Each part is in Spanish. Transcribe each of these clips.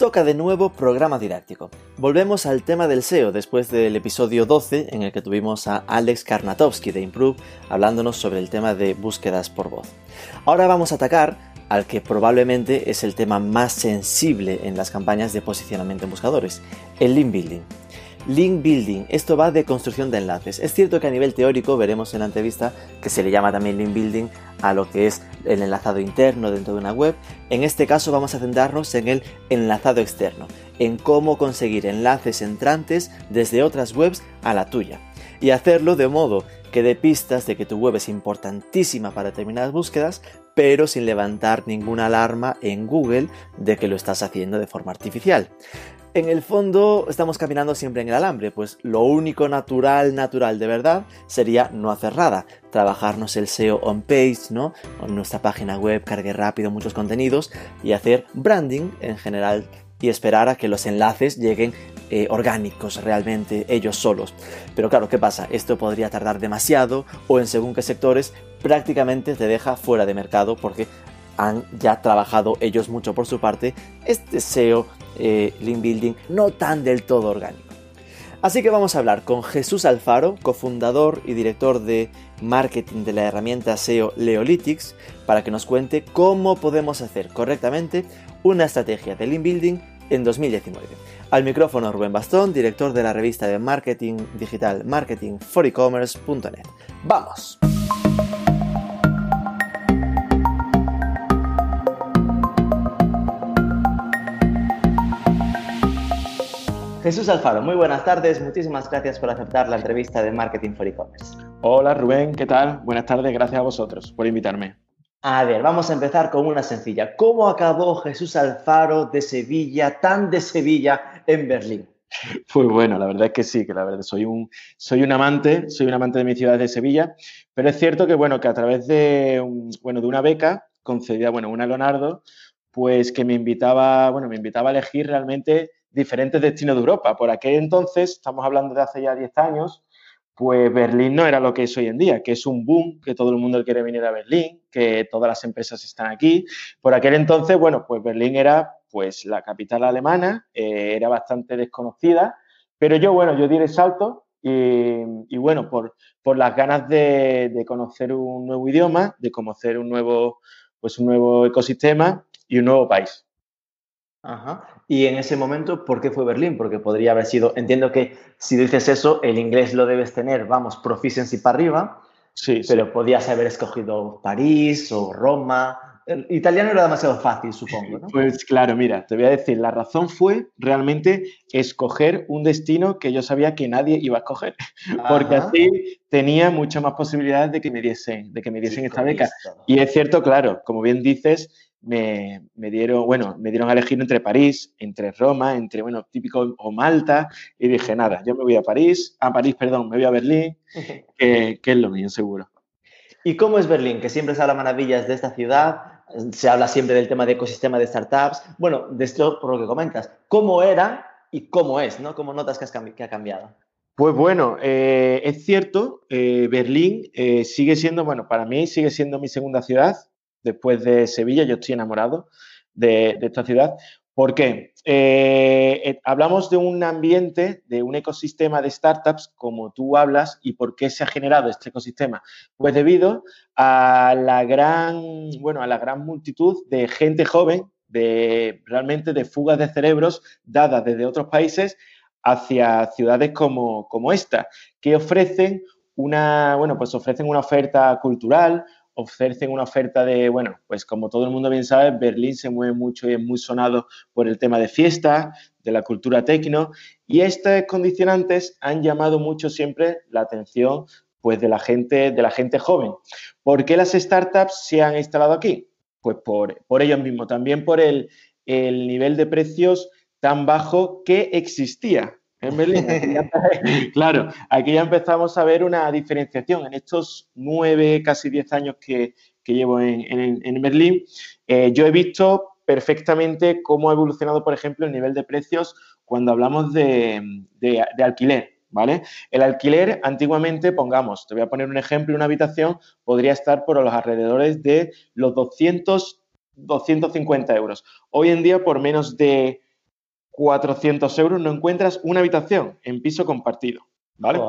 toca de nuevo programa didáctico. Volvemos al tema del SEO después del episodio 12 en el que tuvimos a Alex Karnatowski de Improve hablándonos sobre el tema de búsquedas por voz. Ahora vamos a atacar al que probablemente es el tema más sensible en las campañas de posicionamiento en buscadores, el link building. Link building, esto va de construcción de enlaces. Es cierto que a nivel teórico veremos en la entrevista que se le llama también link building a lo que es el enlazado interno dentro de una web. En este caso vamos a centrarnos en el enlazado externo, en cómo conseguir enlaces entrantes desde otras webs a la tuya. Y hacerlo de modo que dé pistas de que tu web es importantísima para determinadas búsquedas, pero sin levantar ninguna alarma en Google de que lo estás haciendo de forma artificial. En el fondo estamos caminando siempre en el alambre, pues lo único natural, natural de verdad sería no hacer nada, trabajarnos el SEO on page, ¿no? En nuestra página web cargue rápido muchos contenidos y hacer branding en general y esperar a que los enlaces lleguen eh, orgánicos realmente ellos solos. Pero claro, ¿qué pasa? Esto podría tardar demasiado o en según qué sectores prácticamente te deja fuera de mercado porque han ya trabajado ellos mucho por su parte este SEO eh, link building no tan del todo orgánico. Así que vamos a hablar con Jesús Alfaro, cofundador y director de marketing de la herramienta SEO Leolytics, para que nos cuente cómo podemos hacer correctamente una estrategia de link building en 2019. Al micrófono Rubén Bastón, director de la revista de marketing digital marketingforecommerce.net. ¡Vamos! Jesús Alfaro, muy buenas tardes. Muchísimas gracias por aceptar la entrevista de Marketing for E-Commerce. Hola Rubén, ¿qué tal? Buenas tardes, gracias a vosotros por invitarme. A ver, vamos a empezar con una sencilla. ¿Cómo acabó Jesús Alfaro de Sevilla, tan de Sevilla, en Berlín? Pues bueno, la verdad es que sí, que la verdad soy un, soy un amante, soy un amante de mi ciudad de Sevilla, pero es cierto que bueno, que a través de, bueno, de una beca concedida, bueno, una Leonardo, pues que me invitaba, bueno, me invitaba a elegir realmente diferentes destinos de Europa. Por aquel entonces, estamos hablando de hace ya 10 años, pues Berlín no era lo que es hoy en día, que es un boom, que todo el mundo quiere venir a Berlín, que todas las empresas están aquí. Por aquel entonces, bueno, pues Berlín era pues la capital alemana, eh, era bastante desconocida, pero yo, bueno, yo di el salto y, bueno, por, por, las ganas de, de, conocer un nuevo idioma, de conocer un nuevo, pues un nuevo ecosistema y un nuevo país. Ajá. Y en ese momento, ¿por qué fue Berlín? Porque podría haber sido, entiendo que si dices eso, el inglés lo debes tener, vamos, proficiency para arriba, sí, pero podías haber escogido París o Roma. El italiano era demasiado fácil, supongo, ¿no? Pues claro, mira, te voy a decir, la razón fue realmente escoger un destino que yo sabía que nadie iba a escoger, porque así tenía muchas más posibilidades de que me diesen, de que me diesen esta beca. Y es cierto, claro, como bien dices, me, dieron, bueno, me dieron a elegir entre París, entre Roma, entre, bueno, típico o Malta, y dije, nada, yo me voy a París, a París, perdón, me voy a Berlín, que, es lo mío, seguro. ¿Y cómo es Berlín? Que siempre se habla maravillas de esta ciudad, se habla siempre del tema de ecosistema de startups. Bueno, de esto por lo que comentas, ¿cómo era y cómo es, ¿no? ¿Cómo notas que, ha cambiado? Pues bueno, eh, es cierto, eh, Berlín eh, sigue siendo, bueno, para mí sigue siendo mi segunda ciudad después de Sevilla, yo estoy enamorado de, esta ciudad. ¿Por qué? Eh, eh, hablamos de un ambiente, de un ecosistema de startups, como tú hablas, y por qué se ha generado este ecosistema. Pues debido a la gran, bueno, a la gran multitud de gente joven, de realmente de fugas de cerebros dadas desde otros países hacia ciudades como, como esta, que ofrecen una, bueno, pues ofrecen una oferta cultural, ofrecen una oferta de, bueno, pues como todo el mundo bien sabe, Berlín se mueve mucho y es muy sonado por el tema de fiesta, de la cultura tecno, y estos condicionantes han llamado mucho siempre la atención pues de la gente, de la gente joven. ¿Por qué las startups se han instalado aquí? Pues por, por ello mismo, también por el, el nivel de precios tan bajo que existía En Berlín. claro, aquí ya empezamos a ver una diferenciación. En estos nueve, casi diez años que, llevo en, Berlín, eh, yo he visto perfectamente cómo ha evolucionado, por ejemplo, el nivel de precios cuando hablamos de, alquiler. ¿Vale? El alquiler, antiguamente, pongamos, te voy a poner un ejemplo, una habitación podría estar por los alrededores de los 200, 250 euros. Hoy en día, por menos de 400 euros, no encuentras una habitación en piso compartido, ¿vale?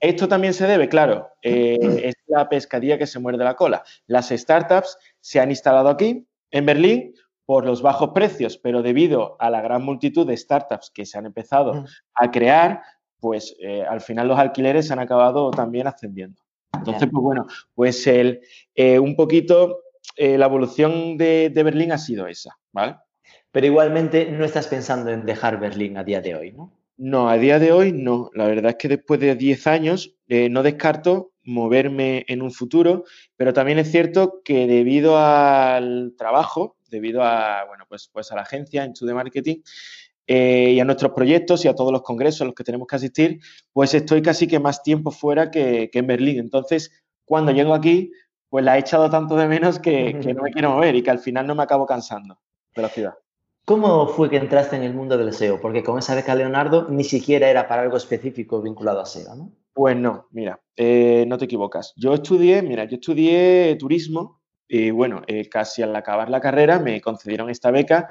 Esto también se debe, claro, eh, es la pescadilla que se muerde la cola. Las startups se han instalado aquí, en Berlín, por los bajos precios, pero debido a la gran multitud de startups que se han empezado mm. a crear, pues eh, al final los alquileres se han acabado también ascendiendo. Entonces, pues bueno, pues el, eh, un poquito eh, la evolución de, Berlín ha sido esa, ¿vale? Pero igualmente no estás pensando en dejar Berlín a día de hoy, ¿no? No, a día de hoy no. La verdad es que después de 10 años no descarto moverme en un futuro, pero también es cierto que debido al trabajo debido a, bueno, pues, pues a la agencia Into the Marketing eh, y a nuestros proyectos y a todos los congresos a los que tenemos que asistir, pues estoy casi que más tiempo fuera que, en Berlín. Entonces, cuando llego aquí, pues la he echado tanto de menos que, no me quiero mover y que al final no me acabo cansando de la ciudad. ¿Cómo fue que entraste en el mundo del SEO? Porque con esa beca Leonardo ni siquiera era para algo específico vinculado a SEO, ¿no? Pues no, mira, eh, no te equivocas. Yo estudié, mira, yo estudié turismo y bueno, eh, casi al acabar la carrera me concedieron esta beca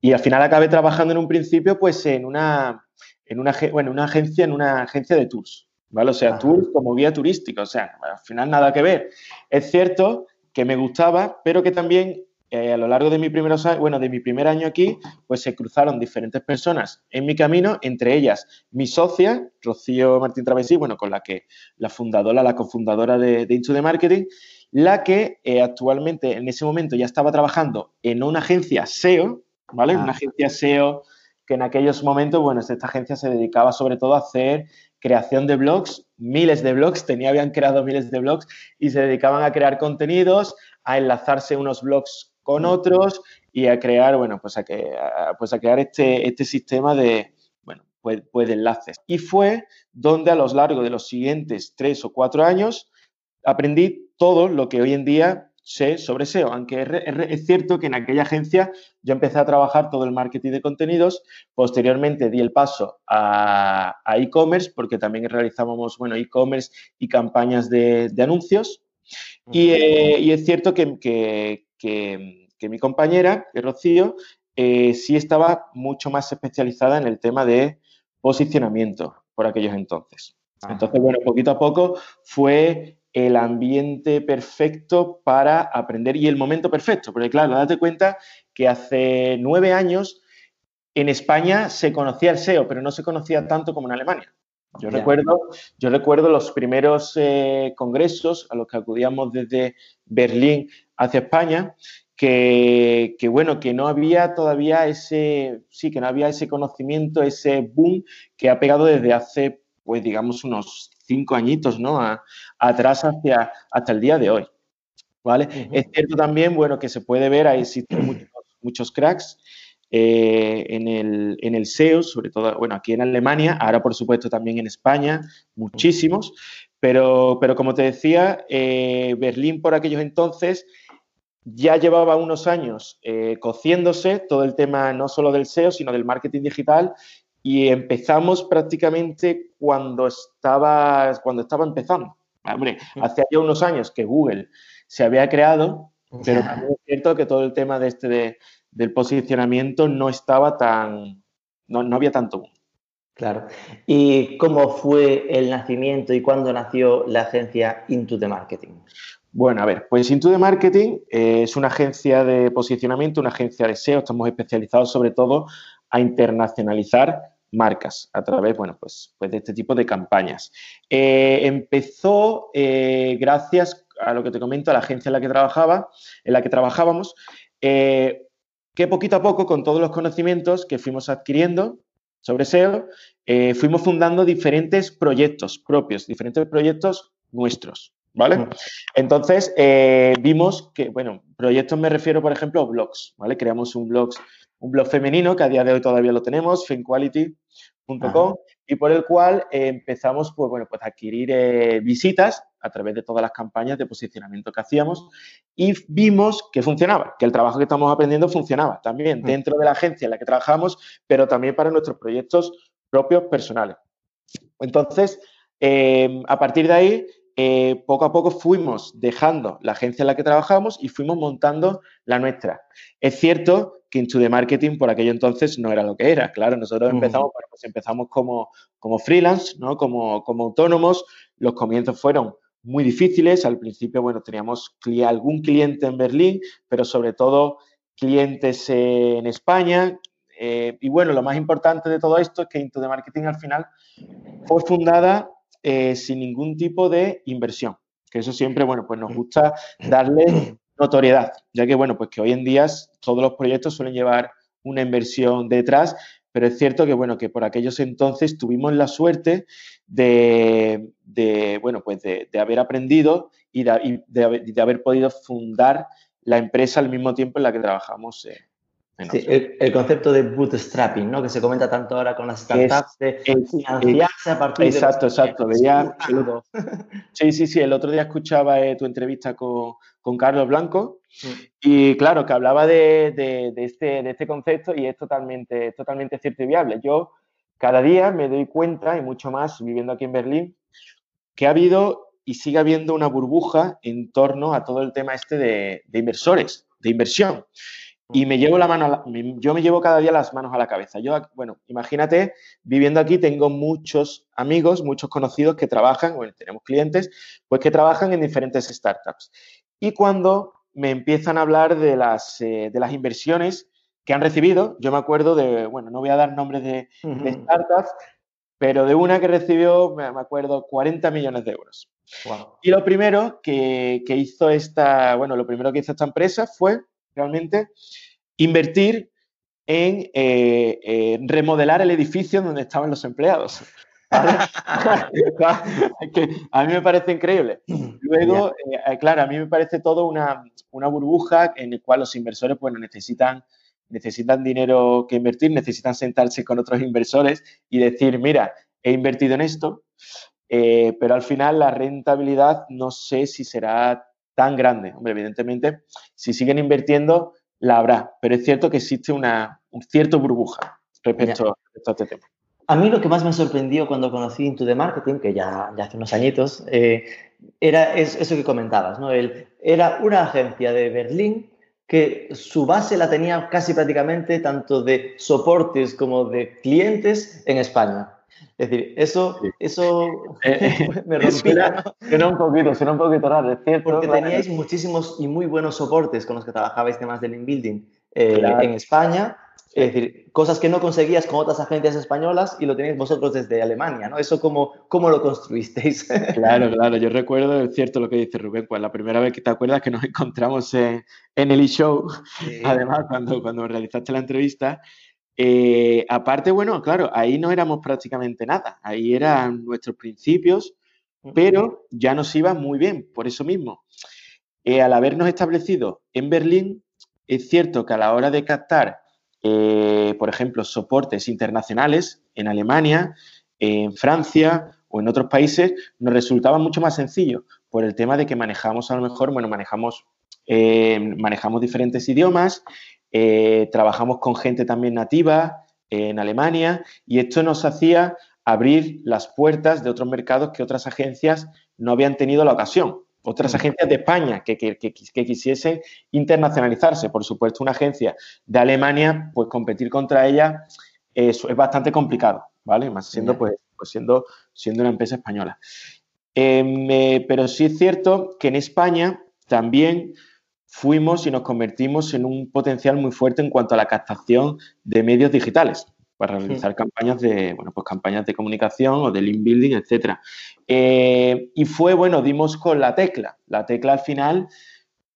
y al final acabé trabajando en un principio pues en una, en una, bueno, una agencia, en una agencia de tours, ¿vale? O sea, tours como guía turística, o sea, al final nada que ver. Es cierto que me gustaba, pero que también eh, a lo largo de mi, primeros, bueno, de mi primer año aquí, pues se cruzaron diferentes personas en mi camino, entre ellas mi socia, Rocío Martín Travesí, bueno, con la que la fundadora, la cofundadora de, de Into the Marketing, la que eh, actualmente en ese momento ya estaba trabajando en una agencia SEO, ¿vale? Una ah. agencia SEO que en aquellos momentos, bueno, esta agencia se dedicaba sobre todo a hacer creación de blogs, miles de blogs, tenía, habían creado miles de blogs y se dedicaban a crear contenidos, a enlazarse unos blogs con mm. otros y a crear, bueno, pues a, que, pues a crear este, este sistema de, bueno, pues, pues de enlaces. Y fue donde a lo largo de los siguientes tres o cuatro años aprendí todo lo que hoy en día sé sobre SEO, aunque es cierto que en aquella agencia yo empecé a trabajar todo el marketing de contenidos, posteriormente di el paso a e-commerce porque también realizábamos, bueno, e-commerce y campañas de, anuncios eh, y, es cierto que, mi compañera, Rocío, eh, sí estaba mucho más especializada en el tema de posicionamiento por aquellos entonces. Entonces, bueno, poquito a poco fue el ambiente perfecto para aprender y el momento perfecto. Porque claro, date cuenta que hace nueve años en España se conocía el SEO, pero no se conocía tanto como en Alemania. Yo, recuerdo, yo recuerdo los primeros eh, congresos a los que acudíamos desde Berlín hacia España, que, que, bueno, que no había todavía ese, sí, que no había ese conocimiento, ese boom que ha pegado desde hace, pues digamos, unos cinco añitos, ¿no? atrás hacia, hasta el día de hoy. ¿Vale? Es cierto también, bueno, que se puede ver, ahí existen muchos, cracks eh, en, el, en, el, SEO, sobre todo, bueno, aquí en Alemania, ahora por supuesto también en España, muchísimos, pero, pero como te decía, eh, Berlín por aquellos entonces ya llevaba unos años eh, cociéndose todo el tema no solo del SEO, sino del marketing digital y empezamos prácticamente cuando estaba, cuando estaba empezando. Hombre, hace ya unos años que Google se había creado, pero también es cierto que todo el tema de este del posicionamiento no estaba tan, no, no había tanto Claro. ¿Y cómo fue el nacimiento y cuándo nació la agencia Into the Marketing? Bueno, a ver, pues Into the Marketing eh, es una agencia de posicionamiento, una agencia de SEO. Estamos especializados sobre todo a internacionalizar marcas a través, bueno, pues, pues de este tipo de campañas. Eh, empezó eh, gracias a lo que te comento, a la agencia en la que trabajaba, en la que trabajábamos, eh, que poquito a poco, con todos los conocimientos que fuimos adquiriendo sobre SEO, fuimos fundando diferentes proyectos propios, diferentes proyectos nuestros. ¿Vale? Entonces, vimos que, bueno, proyectos me refiero, por ejemplo, a blogs, ¿vale? Creamos un blog, un blog femenino que a día de hoy todavía lo tenemos, FemQuality, y por el cual eh, empezamos pues, bueno, pues a adquirir eh, visitas a través de todas las campañas de posicionamiento que hacíamos y vimos que funcionaba, que el trabajo que estamos aprendiendo funcionaba también mm. dentro de la agencia en la que trabajamos, pero también para nuestros proyectos propios personales. Entonces, eh, a partir de ahí, poco a poco fuimos dejando la agencia en la que trabajamos y fuimos montando la nuestra. Es cierto que Into the Marketing por aquello entonces no era lo que era. Claro, nosotros empezamos, pues empezamos como, como freelance, ¿no? como, como autónomos. Los comienzos fueron muy difíciles. Al principio, bueno, teníamos algún cliente en Berlín, pero sobre todo clientes en España. Eh, y bueno, lo más importante de todo esto es que Into the Marketing al final fue fundada eh, sin ningún tipo de inversión. Que eso siempre, bueno, pues nos gusta darle notoriedad, ya que, bueno, pues que hoy en día todos los proyectos suelen llevar una inversión detrás, pero es cierto que, bueno, que por aquellos entonces tuvimos la suerte de, bueno, pues de, haber aprendido y de, haber podido fundar la empresa al mismo tiempo en la que trabajamos. Eh, Sí, el, concepto de bootstrapping, ¿no? Que se comenta tanto ahora con las startups, de financiarse a partir exacto, de... Exacto, exacto. Sí, sí, sí. El otro día escuchaba eh, tu entrevista con, Carlos Blanco y, claro, que hablaba de, este, de este concepto y es totalmente, totalmente cierto y viable. Yo cada día me doy cuenta, y mucho más viviendo aquí en Berlín, que ha habido y sigue habiendo una burbuja en torno a todo el tema este de, de inversores, de inversión y me llevo la mano, yo me llevo cada día las manos a la cabeza. Yo, bueno, imagínate, viviendo aquí tengo muchos amigos, muchos conocidos que trabajan, bueno, tenemos clientes, pues que trabajan en diferentes startups. Y cuando me empiezan a hablar de las, eh, de las inversiones que han recibido, yo me acuerdo de, bueno, no voy a dar nombres de, startups, pero de una que recibió, me acuerdo, 40 millones de euros. Y lo primero que, que hizo esta, bueno, lo primero que hizo esta empresa fue realmente invertir en, eh, remodelar el edificio donde estaban los empleados. que a mí me parece increíble. Luego, eh, eh, claro, a mí me parece todo una, burbuja en la cual los inversores bueno, necesitan, necesitan dinero que invertir, necesitan sentarse con otros inversores y decir, mira, he invertido en esto, pero al final la rentabilidad no sé si será tan grande. Hombre, evidentemente, si siguen invirtiendo, la habrá, pero es cierto que existe una un cierto burbuja respecto, a este tema. A mí lo que más me sorprendió cuando conocí Into the Marketing, que ya, ya hace unos añitos, eh, era eso que comentabas, ¿no? El, era una agencia de Berlín que su base la tenía casi prácticamente tanto de soportes como de clientes en España. Es decir, eso, eso eh, me rompía. Suena, un poquito, suena un poquito raro, es cierto. Porque teníais muchísimos y muy buenos soportes con los que trabajabais temas de link building eh, en España. Es decir, cosas que no conseguías con otras agencias españolas y lo tenéis vosotros desde Alemania, ¿no? ¿Eso cómo, cómo lo construisteis? Claro, claro. Yo recuerdo, es cierto lo que dice Rubén, pues la primera vez que te acuerdas que nos encontramos en, en el e-show, además cuando, cuando realizaste la entrevista, eh, aparte, bueno, claro, ahí no éramos prácticamente nada, ahí eran nuestros principios, pero ya nos iba muy bien, por eso mismo. Eh, al habernos establecido en Berlín, es cierto que a la hora de captar, eh, por ejemplo, soportes internacionales en Alemania, en Francia o en otros países, nos resultaba mucho más sencillo por el tema de que manejamos a lo mejor, bueno, manejamos, manejamos diferentes idiomas eh, trabajamos con gente también nativa en Alemania y esto nos hacía abrir las puertas de otros mercados que otras agencias no habían tenido la ocasión. Otras mm. agencias de España que, quisiesen internacionalizarse. Por supuesto, una agencia de Alemania, pues competir contra ella es, es bastante complicado, ¿vale? Más siendo, pues, pues, siendo, siendo una empresa española. Eh, pero sí es cierto que en España también fuimos y nos convertimos en un potencial muy fuerte en cuanto a la captación de medios digitales para realizar campañas de, bueno, pues campañas de comunicación o de link building, etcétera. Eh, y fue, bueno, dimos con la tecla. La tecla al final,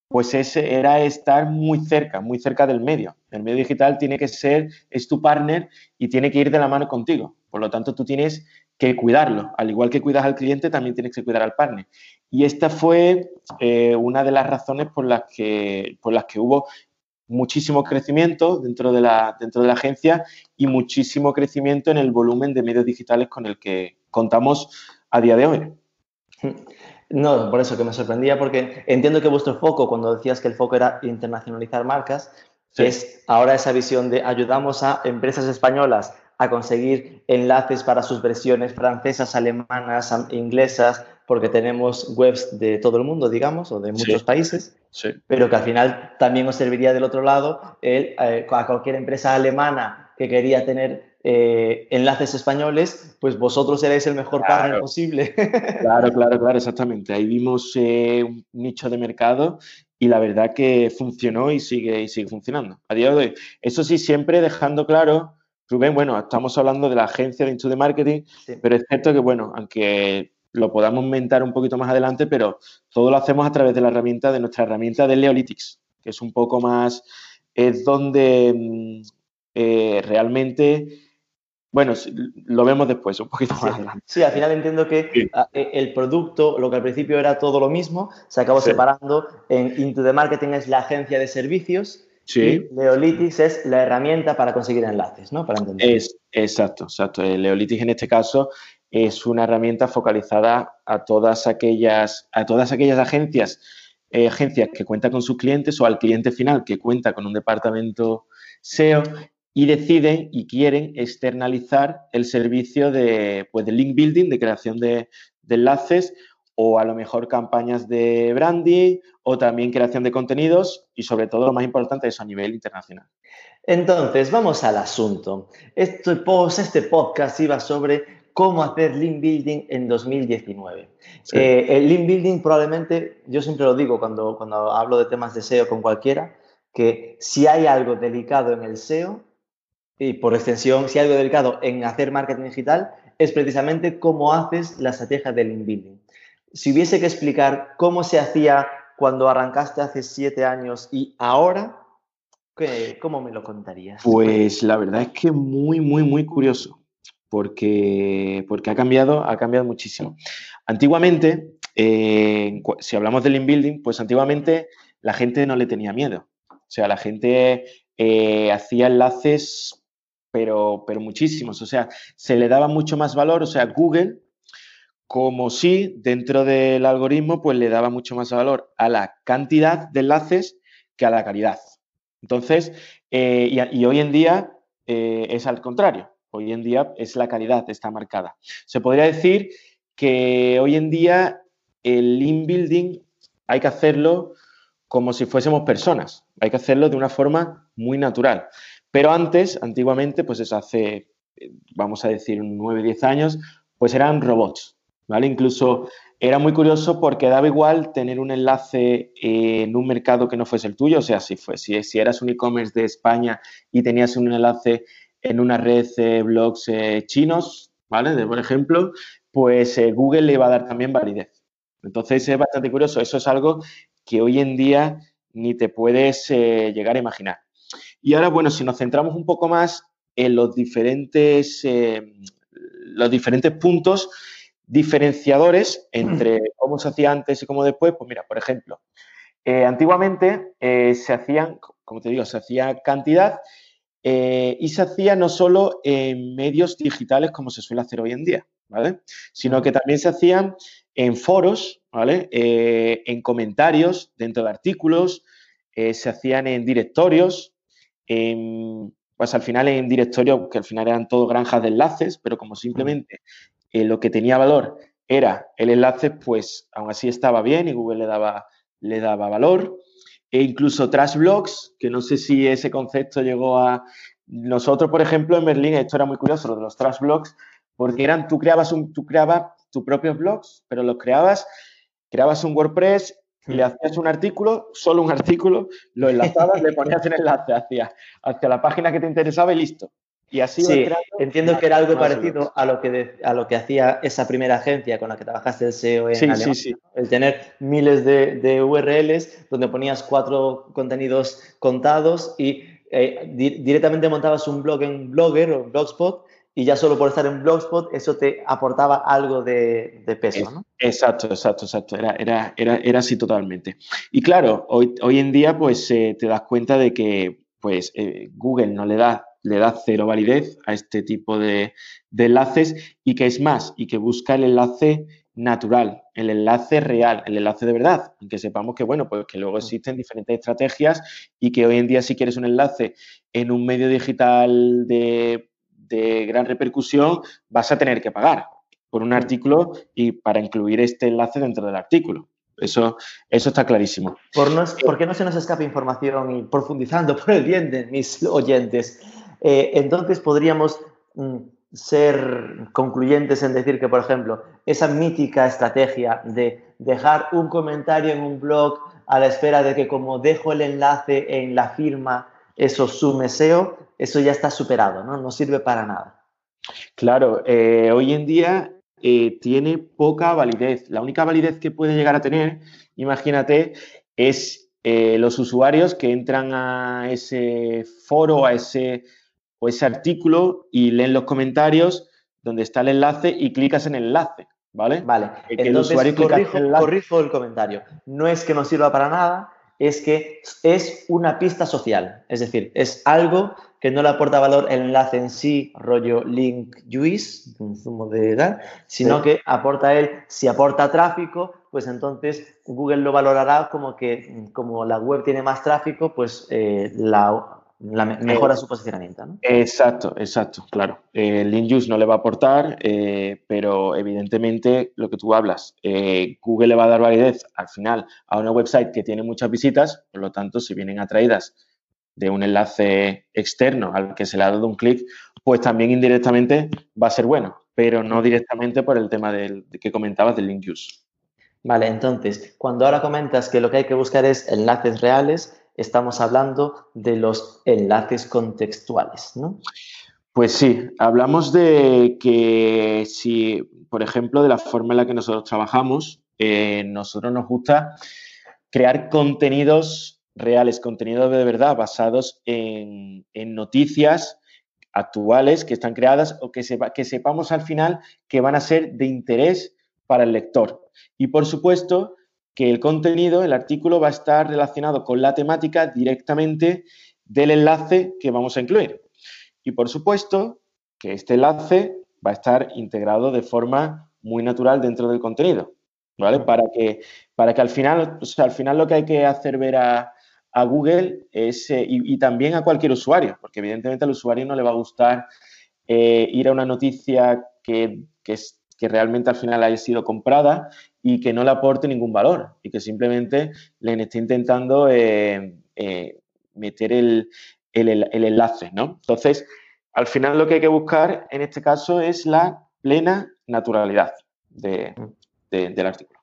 pues ese era estar muy cerca, muy cerca del medio. El medio digital tiene que ser, es tu partner y tiene que ir de la mano contigo. Por lo tanto, tú tienes que cuidarlo. Al igual que cuidas al cliente, también tienes que cuidar al partner. Y esta fue eh, una de las razones por las, que, por las que hubo muchísimo crecimiento dentro de, la, dentro de la agencia y muchísimo crecimiento en el volumen de medios digitales con el que contamos a día de hoy. No, por eso que me sorprendía, porque entiendo que vuestro foco, cuando decías que el foco era internacionalizar marcas, es ahora esa visión de ayudamos a empresas españolas a conseguir enlaces para sus versiones francesas, alemanas, inglesas, porque tenemos webs de todo el mundo, digamos, o de muchos países, pero que al final también os serviría del otro lado el, eh, a cualquier empresa alemana que quería tener eh, enlaces españoles, pues vosotros seréis el mejor partner posible. claro, claro, claro, exactamente. Ahí vimos eh, un nicho de mercado y la verdad que funcionó y sigue, y sigue funcionando a día de hoy. Eso sí, siempre dejando claro Rubén, bueno, estamos hablando de la agencia de Into the Marketing, pero es cierto que, bueno, aunque lo podamos mentar un poquito más adelante, pero todo lo hacemos a través de la herramienta, de nuestra herramienta de Leolytics, que es un poco más, es donde mm, eh, realmente, bueno, lo vemos después, un poquito más adelante. Sí, al final entiendo que ah, e, el producto, lo que al principio era todo lo mismo, se acabó separando en Into the Marketing es la agencia de servicios Sí. Leolitis es la herramienta para conseguir enlaces, ¿no? Para entender. Es, exacto, exacto. El Leolitis en este caso es una herramienta focalizada a todas aquellas, a todas aquellas agencias, eh, agencias que cuentan con sus clientes o al cliente final que cuenta con un departamento SEO y deciden y quieren externalizar el servicio de, pues, de link building, de creación de, de enlaces o a lo mejor campañas de branding o también creación de contenidos y sobre todo lo más importante eso a nivel internacional. Entonces, vamos al asunto. Este, post, este podcast iba sobre cómo hacer link building en 2019. Eh, el link building probablemente, yo siempre lo digo cuando, cuando hablo de temas de SEO con cualquiera, que si hay algo delicado en el SEO, y por extensión, si hay algo delicado en hacer marketing digital, es precisamente cómo haces la estrategia del link building si hubiese que explicar cómo se hacía cuando arrancaste hace siete años y ahora, ¿cómo me lo contarías? Pues la verdad es que muy, muy, muy curioso, porque, porque ha, cambiado, ha cambiado muchísimo. Antiguamente, eh, si hablamos del inbuilding, pues antiguamente la gente no le tenía miedo. O sea, la gente eh, hacía enlaces, pero, pero muchísimos. O sea, se le daba mucho más valor. O sea, Google como si dentro del algoritmo pues le daba mucho más valor a la cantidad de enlaces que a la calidad. Entonces, eh, y, hoy en día eh, es al contrario. Hoy en día es la calidad, está marcada. Se podría decir que hoy en día el inbuilding hay que hacerlo como si fuésemos personas. Hay que hacerlo de una forma muy natural. Pero antes, antiguamente, pues eso hace, vamos a decir, 9, 10 años, pues eran robots. ¿Vale? Incluso era muy curioso porque daba igual tener un enlace en un mercado que no fuese el tuyo, o sea, si, fue, si, si eras un e-commerce de España y tenías un enlace en una red de blogs eh, chinos, ¿vale? De, por ejemplo, pues eh, Google le va a dar también validez. Entonces es bastante curioso, eso es algo que hoy en día ni te puedes eh, llegar a imaginar. Y ahora, bueno, si nos centramos un poco más en los diferentes, los diferentes puntos diferenciadores entre cómo se hacía antes y cómo después, pues mira, por ejemplo, eh, antiguamente eh, se hacían, como te digo, se hacía cantidad eh, y se hacía no solo en medios digitales como se suele hacer hoy en día, ¿vale? Sino que también se hacían en foros, ¿vale? en comentarios dentro de artículos, se hacían en directorios, pues al final en directorios que al final eran todo granjas de enlaces, pero como simplemente eh, lo que tenía valor era el enlace, pues aún así estaba bien y Google le daba, le daba valor. E incluso trash blogs, que no sé si ese concepto llegó a... Nosotros, por ejemplo, en Berlín, esto era muy curioso, lo de los trash blogs, porque eran, tú creabas, un, tú creabas tus propios blogs, pero los creabas, creabas un WordPress y le hacías un artículo, solo un artículo, lo enlazabas, le ponías el enlace hacia, hacia la página que te interesaba y listo. Y así sí, entiendo que era algo parecido a lo, que a lo que hacía esa primera agencia con la que trabajaste el SEO en sí, Alemania. Sí, el tener miles de, URLs donde ponías cuatro contenidos contados y eh, directamente montabas un blog en Blogger o Blogspot y ya solo por estar en Blogspot eso te aportaba algo de, peso, ¿no? Exacto, exacto, exacto. Era, era, era, era así totalmente. Y claro, hoy, hoy en día pues eh, te das cuenta de que pues eh, Google no le da, le da cero validez a este tipo de, de enlaces y que es más, y que busca el enlace natural, el enlace real, el enlace de verdad, y que sepamos que, bueno, pues que luego existen diferentes estrategias y que hoy en día si quieres un enlace en un medio digital de, gran repercusión, vas a tener que pagar por un artículo y para incluir este enlace dentro del artículo. Eso, eso está clarísimo. Por, no, ¿Por qué no se nos escapa información y profundizando por el bien de mis oyentes? Eh, entonces podríamos mm, ser concluyentes en decir que, por ejemplo, esa mítica estrategia de dejar un comentario en un blog a la espera de que como dejo el enlace en la firma, eso sume SEO, eso ya está superado, ¿no? No sirve para nada. Claro, eh, hoy en día eh, tiene poca validez. La única validez que puede llegar a tener, imagínate, es los usuarios que entran a ese foro, a ese o ese artículo y leen los comentarios donde está el enlace y clicas en el enlace, ¿vale? Vale, entonces el corrijo, el corrijo el comentario. No es que no sirva para nada, es que es una pista social, es decir, es algo que no le aporta valor el enlace en sí, rollo link juice, un zumo de edad, sino que aporta él, si aporta tráfico, pues entonces Google lo valorará como que como la web tiene más tráfico, pues eh, la la mejora su posicionamiento. ¿no? Exacto, exacto, claro. El link use no le va a aportar, eh, pero evidentemente lo que tú hablas, eh, Google le va a dar validez al final a una website que tiene muchas visitas, por lo tanto, si vienen atraídas de un enlace externo al que se le ha dado un clic, pues también indirectamente va a ser bueno, pero no directamente por el tema del, que comentabas del link use. Vale, entonces, cuando ahora comentas que lo que hay que buscar es enlaces reales, estamos hablando de los enlaces contextuales, ¿no? Pues sí, hablamos de que si, por ejemplo, de la forma en la que nosotros trabajamos, eh, nosotros nos gusta crear contenidos reales, contenidos de verdad basados en, noticias actuales que están creadas o que, que sepamos al final que van a ser de interés para el lector. Y por supuesto, que el contenido, el artículo, va a estar relacionado con la temática directamente del enlace que vamos a incluir. Y por supuesto que este enlace va a estar integrado de forma muy natural dentro del contenido, ¿vale? Para que, para que al final, al final lo que hay que hacer ver a, Google es, eh, y, también a cualquier usuario, porque evidentemente al usuario no le va a gustar eh, ir a una noticia que, que, que realmente al final haya sido comprada y que no le aporte ningún valor y que simplemente le esté intentando eh, eh, meter el, enlace, ¿no? Entonces, al final lo que hay que buscar en este caso es la plena naturalidad del artículo.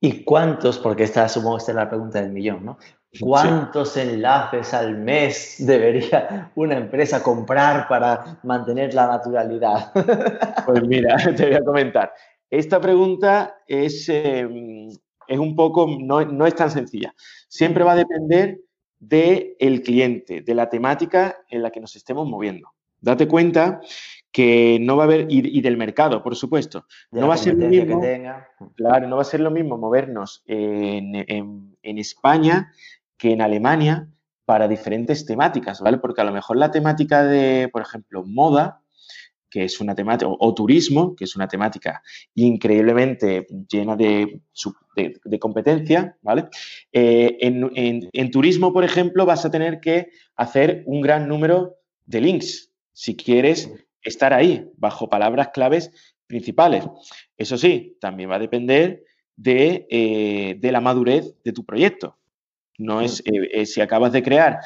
¿Y cuántos, porque esta supongo que es la pregunta del millón, ¿no? ¿Cuántos enlaces al mes debería una empresa comprar para mantener la naturalidad? Pues mira, te voy a comentar. Esta pregunta es, em, es un poco, no, es tan sencilla. Siempre va a depender del cliente, de la temática en la que nos estemos moviendo. Date cuenta que no va a haber, y, del mercado, por supuesto, no va a ser lo mismo, claro, no va a ser lo mismo movernos en, España que en Alemania para diferentes temáticas, ¿vale? Porque a lo mejor la temática de, por ejemplo, moda, que es una temática, o, turismo, que es una temática increíblemente llena de, competencia, ¿vale? Eh, en, turismo, por ejemplo, vas a tener que hacer un gran número de links si quieres estar ahí, bajo palabras claves principales. Eso sí, también va a depender de, eh, la madurez de tu proyecto. No es, eh, si acabas de crear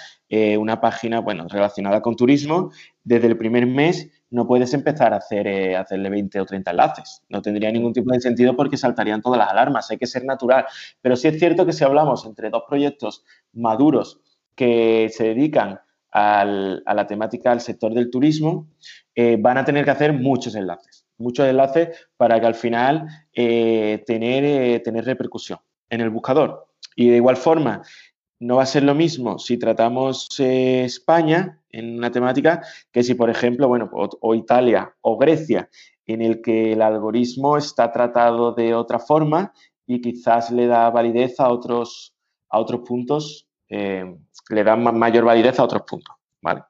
una página, bueno, relacionada con turismo, desde el primer mes no puedes empezar a hacer, eh, hacerle 20 o 30 enlaces. No tendría ningún tipo de sentido porque saltarían todas las alarmas. Hay que ser natural. Pero sí es cierto que si hablamos entre dos proyectos maduros que se dedican a la temática del sector del turismo, eh, van a tener que hacer muchos enlaces. Muchos enlaces para que al final eh, tener, tener repercusión en el buscador. Y de igual forma, no va a ser lo mismo si tratamos eh, España en una temática que si, por ejemplo, bueno, o, Italia o Grecia, en el que el algoritmo está tratado de otra forma y quizás le da validez a otros, a otros puntos, eh, le da mayor validez a otros puntos, ¿vale?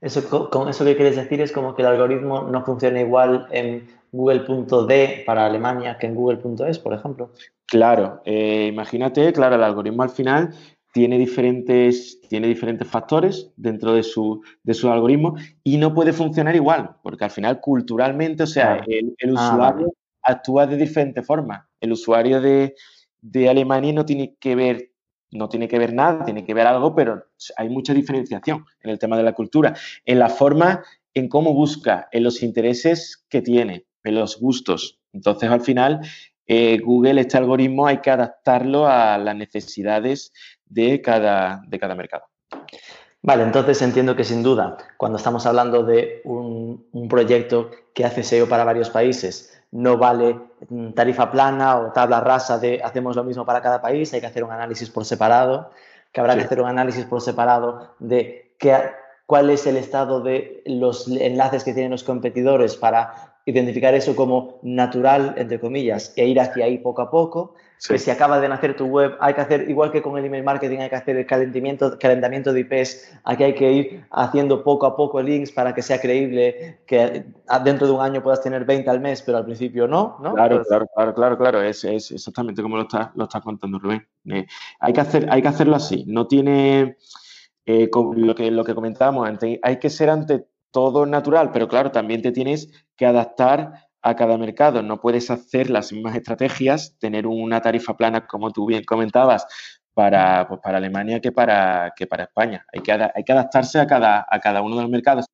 Eso, con eso que quieres decir es como que el algoritmo no funciona igual en Google.d para Alemania que en Google.es, por ejemplo. Claro, eh, imagínate, claro, el algoritmo al final tiene diferentes, tiene diferentes factores dentro de su, de su algoritmo y no puede funcionar igual, porque al final culturalmente, o sea, el, ah, usuario actúa de diferentes formas. El usuario de, de Alemania no tiene que ver no tiene que ver nada, tiene que ver algo, pero hay mucha diferenciación en el tema de la cultura, en la forma, en cómo busca, en los intereses que tiene, en los gustos. Entonces, al final, eh, Google, este algoritmo, hay que adaptarlo a las necesidades de cada, de cada mercado. Vale, entonces entiendo que sin duda, cuando estamos hablando de un, un proyecto que hace SEO para varios países, no vale mm, tarifa plana o tabla rasa de hacemos lo mismo para cada país, hay que hacer un análisis por separado, que habrá que hacer un análisis por separado de qué, cuál es el estado de los enlaces que tienen los competidores para identificar eso como natural, entre comillas, e ir hacia ahí poco a poco. Que si acaba de nacer tu web, hay que hacer, igual que con el email marketing, hay que hacer el calentamiento, calentamiento de IPs, aquí hay que ir haciendo poco a poco links para que sea creíble, que dentro de un año puedas tener 20 al mes, pero al principio no. ¿no? Claro, claro, claro, claro, claro, es, es exactamente como lo estás lo está contando Rubén. Eh, hay, que hacer, hay que hacerlo así, no tiene... Eh, lo, que, lo que comentábamos antes, hay que ser ante todo natural, pero claro, también te tienes que adaptar a cada mercado. No puedes hacer las mismas estrategias, tener una tarifa plana, como tú bien comentabas, para, pues, para Alemania que para, que para España. Hay que, hay que adaptarse a cada, a cada uno de los mercados.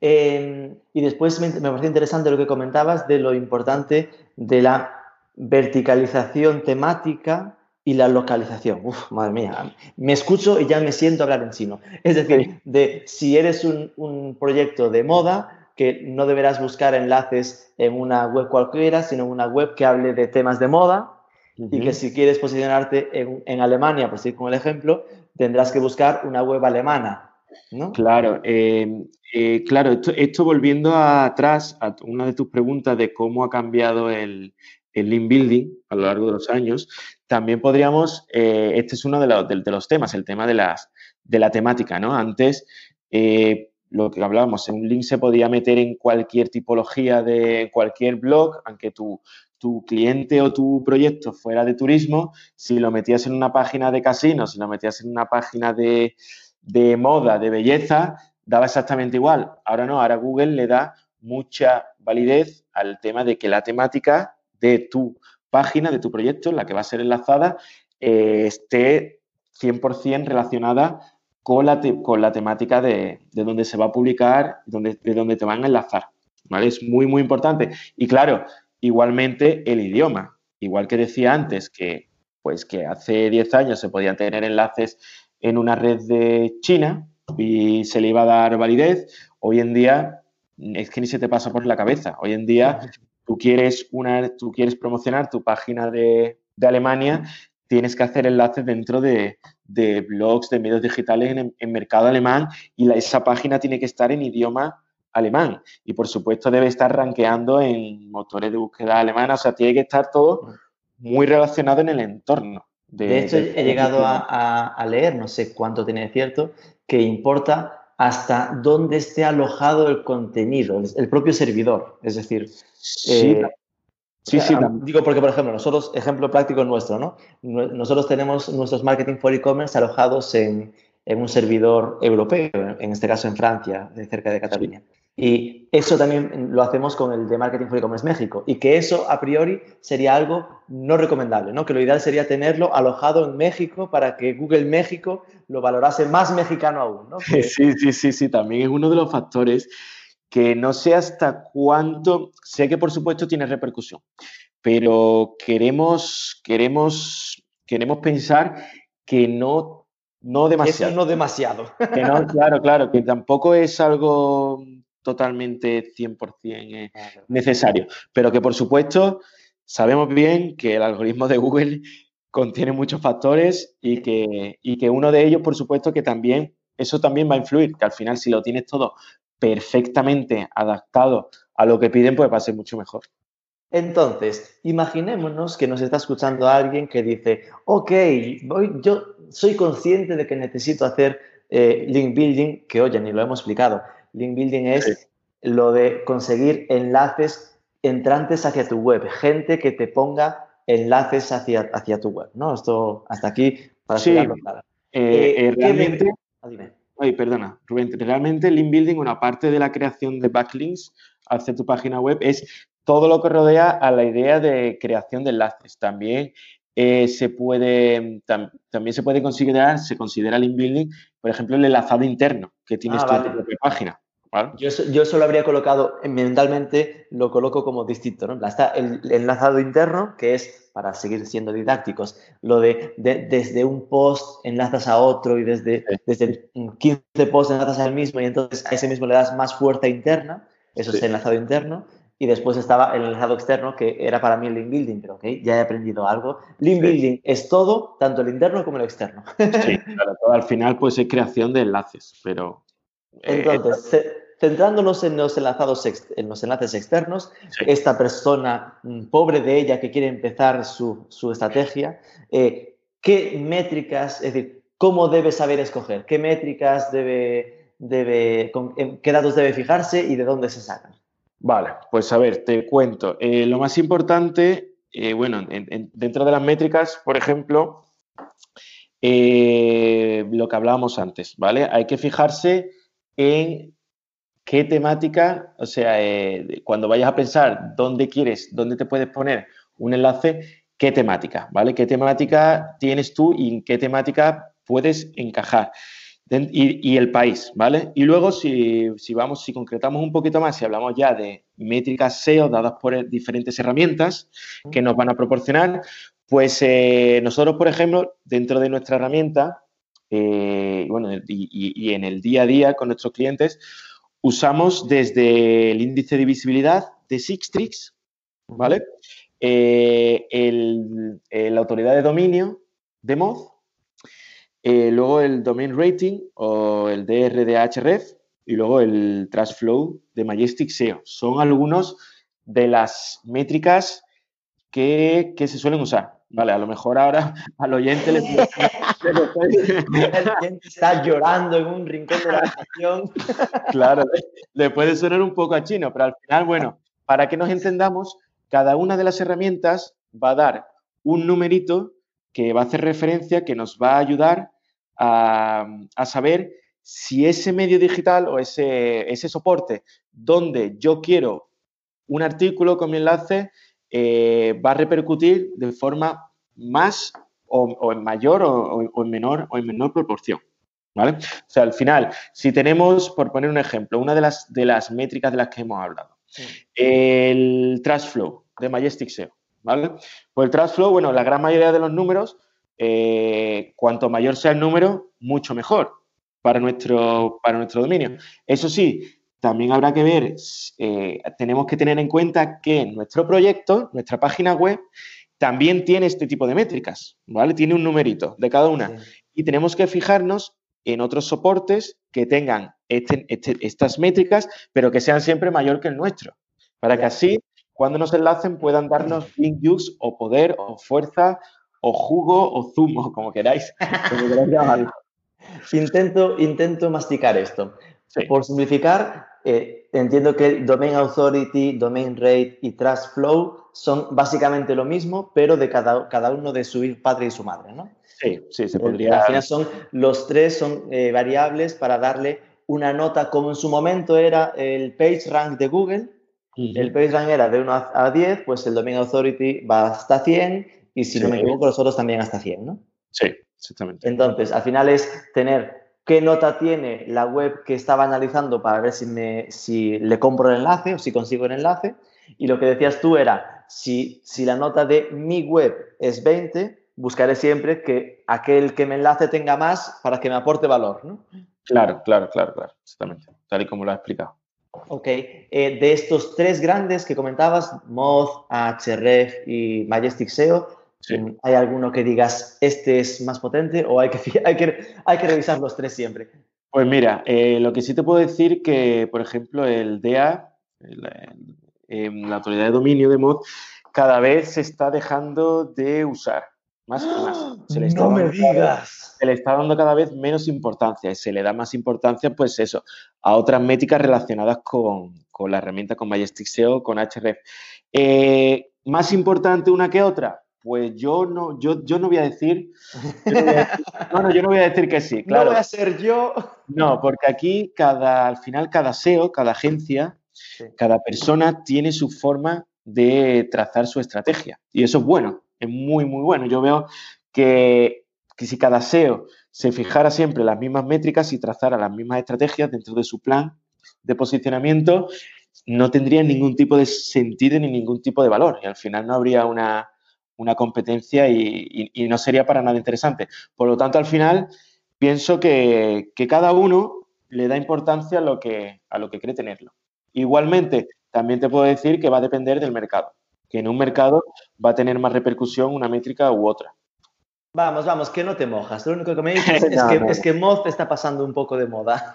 Em, y después me, me pareció interesante lo que comentabas de lo importante de la verticalización temática y la localización. Uf, madre mía, me escucho y ya me siento hablar en chino. Es decir, de si eres un, proyecto de moda, que no deberás buscar enlaces en una web cualquiera, sino en una web que hable de temas de moda y que si quieres posicionarte en, Alemania, por seguir con el ejemplo, tendrás que buscar una web alemana. ¿no? Claro, eh, eh, claro, esto, esto, volviendo atrás a una de tus preguntas de cómo ha cambiado el, el link building a lo largo de los años, también podríamos, eh, este es uno de, los temas, el tema de, las, de la temática, ¿no? Antes, eh, lo que hablábamos, un link se podía meter en cualquier tipología de cualquier blog, aunque tu, tu cliente o tu proyecto fuera de turismo, si lo metías en una página de casino, si lo metías en una página de, de moda, de belleza, daba exactamente igual. Ahora no, ahora Google le da mucha validez al tema de que la temática de tu página, de tu proyecto, la que va a ser enlazada, eh, esté 100% relacionada con la, con la temática de, de, donde se va a publicar, donde, de donde te van a enlazar. ¿vale? Es muy, muy importante. Y claro, igualmente el idioma. Igual que decía antes que, pues, que hace 10 años se podían tener enlaces en una red de China y se le iba a dar validez, hoy en día es que ni se te pasa por la cabeza. Hoy en día tú quieres, una, tú quieres promocionar tu página de, Alemania, tienes que hacer enlaces dentro de, blogs, de medios digitales en, mercado alemán y esa página tiene que estar en idioma alemán. Y por supuesto debe estar rankeando en motores de búsqueda alemana, o sea, tiene que estar todo muy relacionado en el entorno. De, hecho, he llegado a, leer, no sé cuánto tiene cierto, que importa hasta dónde esté alojado el contenido, el propio servidor. Es decir, sí, eh, sí, sí digo porque, por ejemplo, nosotros, ejemplo práctico nuestro, ¿no? Nosotros tenemos nuestros marketing for e-commerce alojados en, en, un servidor europeo, en este caso en Francia, cerca de Cataluña. Y eso también lo hacemos con el de Marketing for E-Commerce México. Y que eso a priori sería algo no recomendable, ¿no? Que lo ideal sería tenerlo alojado en México para que Google México lo valorase más mexicano aún, ¿no? Sí, sí, sí, sí. También es uno de los factores que no sé hasta cuánto, sé que por supuesto tiene repercusión, pero queremos, queremos, queremos pensar que no, no demasiado. Eso no demasiado. Que no, claro, claro, que tampoco es algo totalmente 100% eh, necesario. Pero que, por supuesto, sabemos bien que el algoritmo de Google contiene muchos factores y que, y que uno de ellos, por supuesto, que también, eso también va a influir, que al final si lo tienes todo perfectamente adaptado a lo que piden, pues va a ser mucho mejor. Entonces, imaginémonos que nos está escuchando alguien que dice, ok, voy, yo soy consciente de que necesito hacer eh, link building, que oye, ni lo hemos explicado. Link building es lo de conseguir enlaces entrantes hacia tu web, gente que te ponga enlaces hacia, hacia tu web, ¿no? Esto hasta aquí para sí. claro. Eh, eh, realmente, ah, Ay, perdona, Rubén, realmente link building, una parte de la creación de backlinks hacia tu página web es todo lo que rodea a la idea de creación de enlaces. También eh, se puede, también se puede considerar, se considera link building, por ejemplo, el enlazado interno que tienes ah, tu propia página. Yo, yo eso lo habría colocado, mentalmente lo coloco como distinto, ¿no? Está el, enlazado interno, que es, para seguir siendo didácticos, lo de, desde un post enlazas a otro y desde, desde 15 posts enlazas al mismo y entonces a ese mismo le das más fuerza interna, eso es el enlazado interno. Y después estaba el enlazado externo, que era para mí el link building, pero ok, ya he aprendido algo. Link building es todo, tanto el interno como el externo. Sí, claro, al final pues es creación de enlaces, pero... Eh, entonces, centrándonos en los, enlazados en los enlaces externos, esta persona, mm, pobre de ella que quiere empezar su, estrategia, eh, ¿qué métricas, es decir, cómo debe saber escoger? ¿Qué métricas debe, debe, qué datos debe fijarse y de dónde se sacan? Vale, pues a ver, te cuento. Eh, lo más importante, eh, bueno, dentro de las métricas, por ejemplo, lo que hablábamos antes, ¿vale? Hay que fijarse en qué temática, o sea, eh, cuando vayas a pensar dónde quieres, dónde te puedes poner un enlace, qué temática, ¿vale? ¿Qué temática tienes tú y en qué temática puedes encajar? Y, el país, ¿vale? Y luego, si, vamos, si concretamos un poquito más, si hablamos ya de métricas SEO dadas por diferentes herramientas que nos van a proporcionar, pues eh, nosotros, por ejemplo, dentro de nuestra herramienta, eh, bueno, y, en el día a día con nuestros clientes, usamos desde el índice de visibilidad de Sixtrix, ¿vale? Eh, la autoridad de dominio de Moz, eh, luego el domain rating o el DRDHREF y luego el Trust Flow de Majestic SEO. Son algunos de las métricas que se suelen usar. Vale, a lo mejor ahora al oyente le, El está llorando en un rincón de la habitación. Claro, le puede sonar un poco a chino, pero al final, bueno, para que nos entendamos, cada una de las herramientas va a dar un numerito que va a hacer referencia, que nos va a ayudar a, saber si ese medio digital o ese, ese soporte donde yo quiero un artículo con mi enlace eh, va a repercutir de forma más o, en mayor o, en menor o en menor proporción. ¿Vale? O sea, al final, si tenemos, por poner un ejemplo, una de las, de las métricas de las que hemos hablado, el trash flow de Majestic SEO, ¿vale? Pues el trash flow, bueno, la gran mayoría de los números, eh, cuanto mayor sea el número, mucho mejor para nuestro, para nuestro dominio. Eso sí, también habrá que ver, eh, tenemos que tener en cuenta que nuestro proyecto, nuestra página web, también tiene este tipo de métricas, ¿vale? Tiene un numerito de cada una. Y tenemos que fijarnos en otros soportes que tengan este, este, estas métricas, pero que sean siempre mayor que el nuestro, para que así, cuando nos enlacen, puedan darnos link use o poder o fuerza o jugo o zumo, como queráis, Intento, intento masticar esto. Por simplificar, eh, entiendo que Domain Authority, Domain Rate y Trust Flow son básicamente lo mismo, pero de cada, cada uno de su padre y su madre, ¿no? Sí, sí, se podría. Al final son, los tres son eh, variables para darle una nota, como en su momento era el Page Rank de Google. El Page Rank era de 1 a 10, pues el Domain Authority va hasta 100 y si no me equivoco, los otros también hasta 100, ¿no? Sí, exactamente. Entonces, al final es tener qué nota tiene la web que estaba analizando para ver si, me, si le compro el enlace o si consigo el enlace. Y lo que decías tú era, si, si la nota de mi web es 20, buscaré siempre que aquel que me enlace tenga más para que me aporte valor, ¿no? Claro, claro, claro, claro, exactamente, tal y como lo has explicado. Ok, eh, de estos tres grandes que comentabas, Moz, Ahref y Majestic SEO, ¿Hay alguno que digas, este es más potente o hay que, hay que, hay que revisar los tres siempre? Pues mira, eh, lo que sí te puedo decir que, por ejemplo, el DA, em, la autoridad de dominio de mod, cada vez se está dejando de usar. Más y más. Se le está no me digas. se le está dando cada vez menos importancia y se le da más importancia, pues eso, a otras métricas relacionadas con, la herramienta, con Majestic SEO, con Href. Eh, ¿Más importante una que otra? Pues yo no, yo, yo no voy a decir. no, no, yo no voy a decir que sí. Claro. No voy a ser yo. No, porque aquí cada, al final cada SEO, cada agencia, cada persona tiene su forma de trazar su estrategia. Y eso es bueno, es muy, muy bueno. Yo veo que, que si cada SEO se fijara siempre las mismas métricas y trazara las mismas estrategias dentro de su plan de posicionamiento, no tendría ningún tipo de sentido ni ningún tipo de valor. Y al final no habría una, una competencia y, no sería para nada interesante. Por lo tanto, al final, pienso que, cada uno le da importancia a lo, que, a lo que cree tenerlo. Igualmente, también te puedo decir que va a depender del mercado, que en un mercado va a tener más repercusión una métrica u otra. Vamos, vamos, que no te mojas. Lo único que me dices es, que, es que Moz está pasando un poco de moda.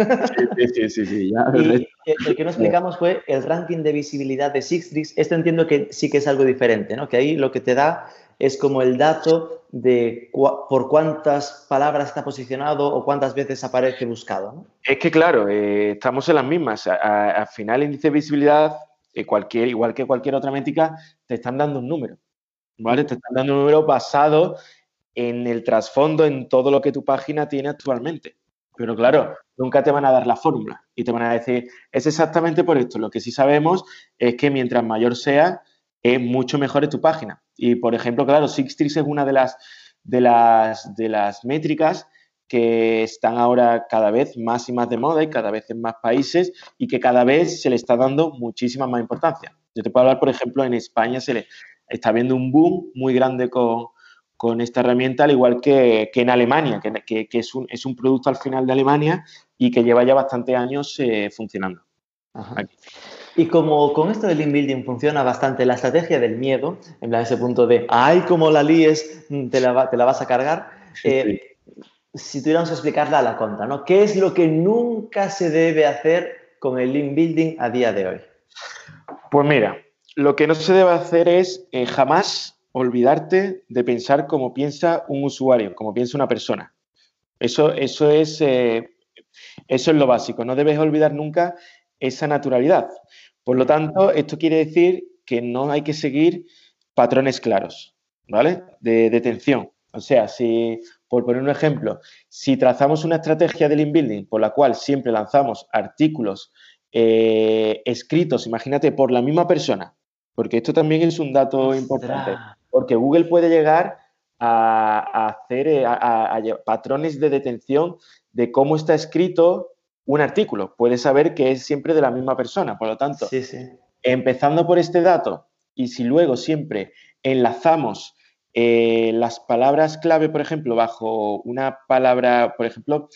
Sí, sí, sí. y el que no explicamos fue el ranking de visibilidad de Sixtrix. Esto entiendo que sí que es algo diferente, ¿no? Que ahí lo que te da es como el dato de por cuántas palabras está posicionado o cuántas veces aparece buscado. ¿no? Es que, claro, eh, estamos en las mismas. Al final, el índice de visibilidad, eh, cualquier, igual que cualquier otra métrica, te están dando un número. ¿Vale? Te están dando un número basado en el trasfondo, en todo lo que tu página tiene actualmente. Pero claro, nunca te van a dar la fórmula y te van a decir, es exactamente por esto. Lo que sí sabemos es que mientras mayor sea, es mucho mejor tu página. Y, por ejemplo, claro, Sixtrix es una de las, de, las, de las métricas que están ahora cada vez más y más de moda y cada vez en más países y que cada vez se le está dando muchísima más importancia. Yo te puedo hablar, por ejemplo, en España se le está viendo un boom muy grande con, con esta herramienta, al igual que, en Alemania, que, es, un, es, un, producto al final de Alemania y que lleva ya bastantes años eh, funcionando. Y como con esto del link building funciona bastante la estrategia del miedo, en plan ese punto de, ay, como la líes, mm, te la, te la vas a cargar, eh, si tuviéramos que explicarla a la conta, ¿no? ¿Qué es lo que nunca se debe hacer con el link building a día de hoy? Pues mira, lo que no se debe hacer es eh, jamás olvidarte de pensar como piensa un usuario, como piensa una persona. Eso, eso, es, eh, eso es lo básico. No debes olvidar nunca esa naturalidad. Por lo tanto, esto quiere decir que no hay que seguir patrones claros, ¿vale? De detención. O sea, si, por poner un ejemplo, si trazamos una estrategia de link building por la cual siempre lanzamos artículos eh, escritos, imagínate, por la misma persona, porque esto también es un dato importante. Porque Google puede llegar a, hacer eh, patrones de detención de cómo está escrito un artículo. Puede saber que es siempre de la misma persona. Por lo tanto, empezando por este dato y si luego siempre enlazamos eh, las palabras clave, por ejemplo, bajo una palabra, por ejemplo,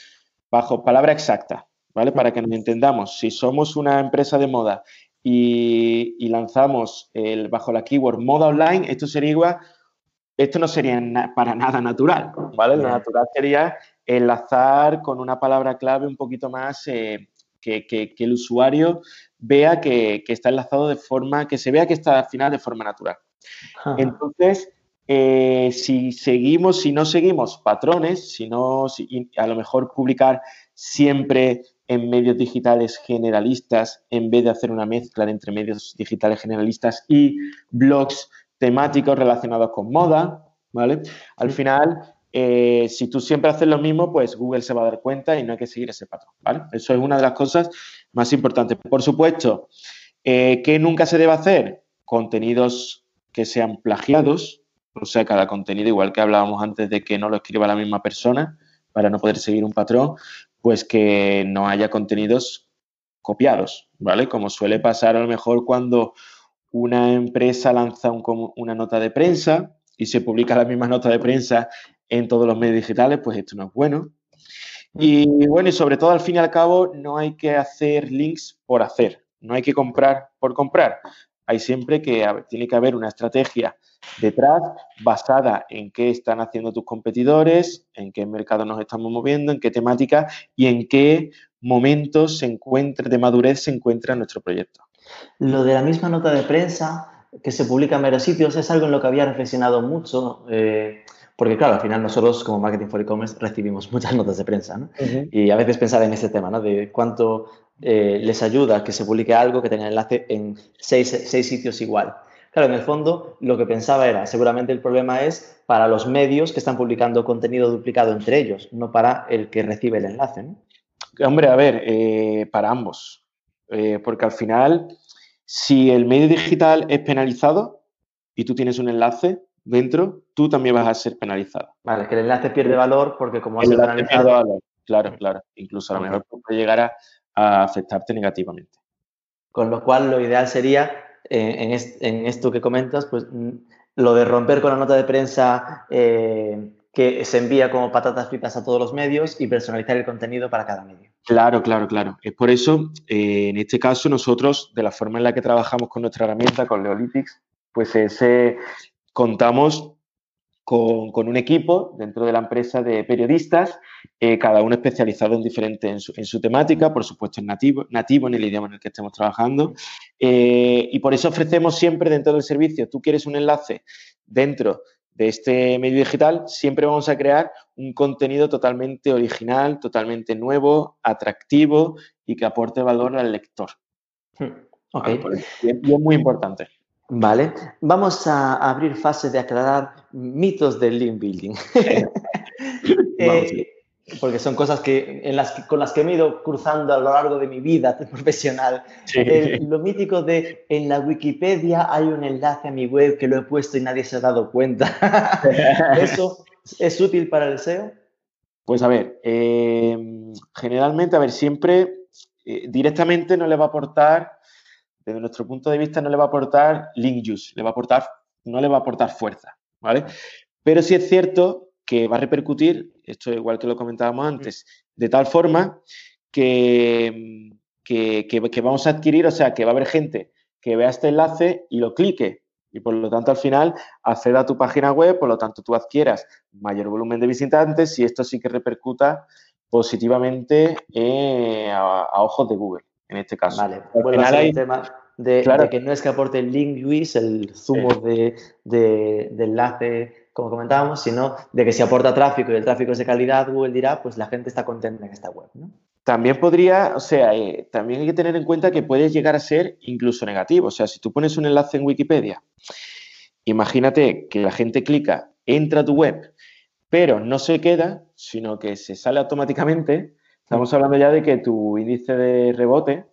bajo palabra exacta, ¿vale? Para que nos entendamos, si somos una empresa de moda y, lanzamos el, bajo la keyword moda online, esto sería esto no sería para nada natural, ¿vale? Lo natural sería enlazar con una palabra clave un poquito más eh, que, el usuario vea que, está enlazado de forma, que se vea que está al final de forma natural. Entonces, eh, si seguimos, si no seguimos patrones, si no, a lo mejor publicar siempre en medios digitales generalistas en vez de hacer una mezcla entre medios digitales generalistas y blogs temáticos relacionados con moda, ¿vale? Al final, eh, si tú siempre haces lo mismo, pues Google se va a dar cuenta y no hay que seguir ese patrón, ¿vale? Eso es una de las cosas más importantes. Por supuesto, eh, ¿qué nunca se debe hacer? Contenidos que sean plagiados, o sea, cada contenido, igual que hablábamos antes de que no lo escriba la misma persona para no poder seguir un patrón, pues que no haya contenidos copiados, ¿vale? Como suele pasar a lo mejor cuando una empresa lanza una nota de prensa y se publica la misma nota de prensa en todos los medios digitales, pues esto no es bueno. Y bueno, y sobre todo al fin y al cabo no hay que hacer links por hacer, no hay que comprar por comprar. Hay siempre que tiene que haber una estrategia detrás basada en qué están haciendo tus competidores, en qué mercado nos estamos moviendo, en qué temática y en qué momentos se encuentra, de madurez se encuentra nuestro proyecto. Lo de la misma nota de prensa que se publica en varios sitios es algo en lo que había reflexionado mucho. Eh, porque claro, al final nosotros como Marketing for E-Commerce recibimos muchas notas de prensa, ¿no? Y a veces pensar en ese tema, ¿no? De cuánto eh, les ayuda que se publique algo que tenga enlace en seis, seis, sitios igual. Claro, en el fondo lo que pensaba era, seguramente el problema es para los medios que están publicando contenido duplicado entre ellos, no para el que recibe el enlace, ¿no? Hombre, a ver, eh, para ambos. Eh, porque al final, si el medio digital es penalizado y tú tienes un enlace, dentro, tú también vas a ser penalizado. Vale, que el enlace pierde valor porque como has penalizado... Valor. Claro, claro. Incluso a lo mejor puede llegar a, afectarte negativamente. Con lo cual, lo ideal sería, eh, en, esto que comentas, pues mm, lo de romper con la nota de prensa eh, que se envía como patatas fritas a todos los medios y personalizar el contenido para cada medio. Claro, claro, claro. Es por eso, eh, en este caso, nosotros, de la forma en la que trabajamos con nuestra herramienta, con Leolytics, pues ese, contamos con, un equipo dentro de la empresa de periodistas, eh, cada uno especializado en diferente en su, temática, por supuesto en nativo, nativo en el idioma en el que estemos trabajando. Eh, y por eso ofrecemos siempre dentro del servicio, tú quieres un enlace dentro de este medio digital, siempre vamos a crear un contenido totalmente original, totalmente nuevo, atractivo y que aporte valor al lector. Hmm, okay. y es muy importante. Vale, vamos a abrir fase de aclarar mitos del link building. Eh, porque son cosas que, en las, con las que me he ido cruzando a lo largo de mi vida profesional. lo mítico de en la Wikipedia hay un enlace a mi web que lo he puesto y nadie se ha dado cuenta. ¿Eso es útil para el SEO? Pues a ver, eh, generalmente, a ver, siempre eh, directamente no le va a aportar desde nuestro punto de vista no le va a aportar link use, le va a aportar, no le va a aportar fuerza, ¿vale? Pero sí es cierto que va a repercutir, esto igual que lo comentábamos antes, de tal forma que, que, que, vamos a adquirir, o sea, que va a haber gente que vea este enlace y lo clique y por lo tanto al final acceda a tu página web, por lo tanto tú adquieras mayor volumen de visitantes y esto sí que repercuta positivamente eh, a, ojos de Google en este caso. Vale, a el tema de, que no es que aporte el link Luis, el zumo de, enlace, como comentábamos, sino de que si aporta tráfico y el tráfico es de calidad, Google dirá, pues la gente está contenta en esta web, ¿no? También podría, o sea, eh, también hay que tener en cuenta que puede llegar a ser incluso negativo. O sea, si tú pones un enlace en Wikipedia, imagínate que la gente clica, entra a tu web, pero no se queda, sino que se sale automáticamente, Estamos hablando ya de que tu índice de rebote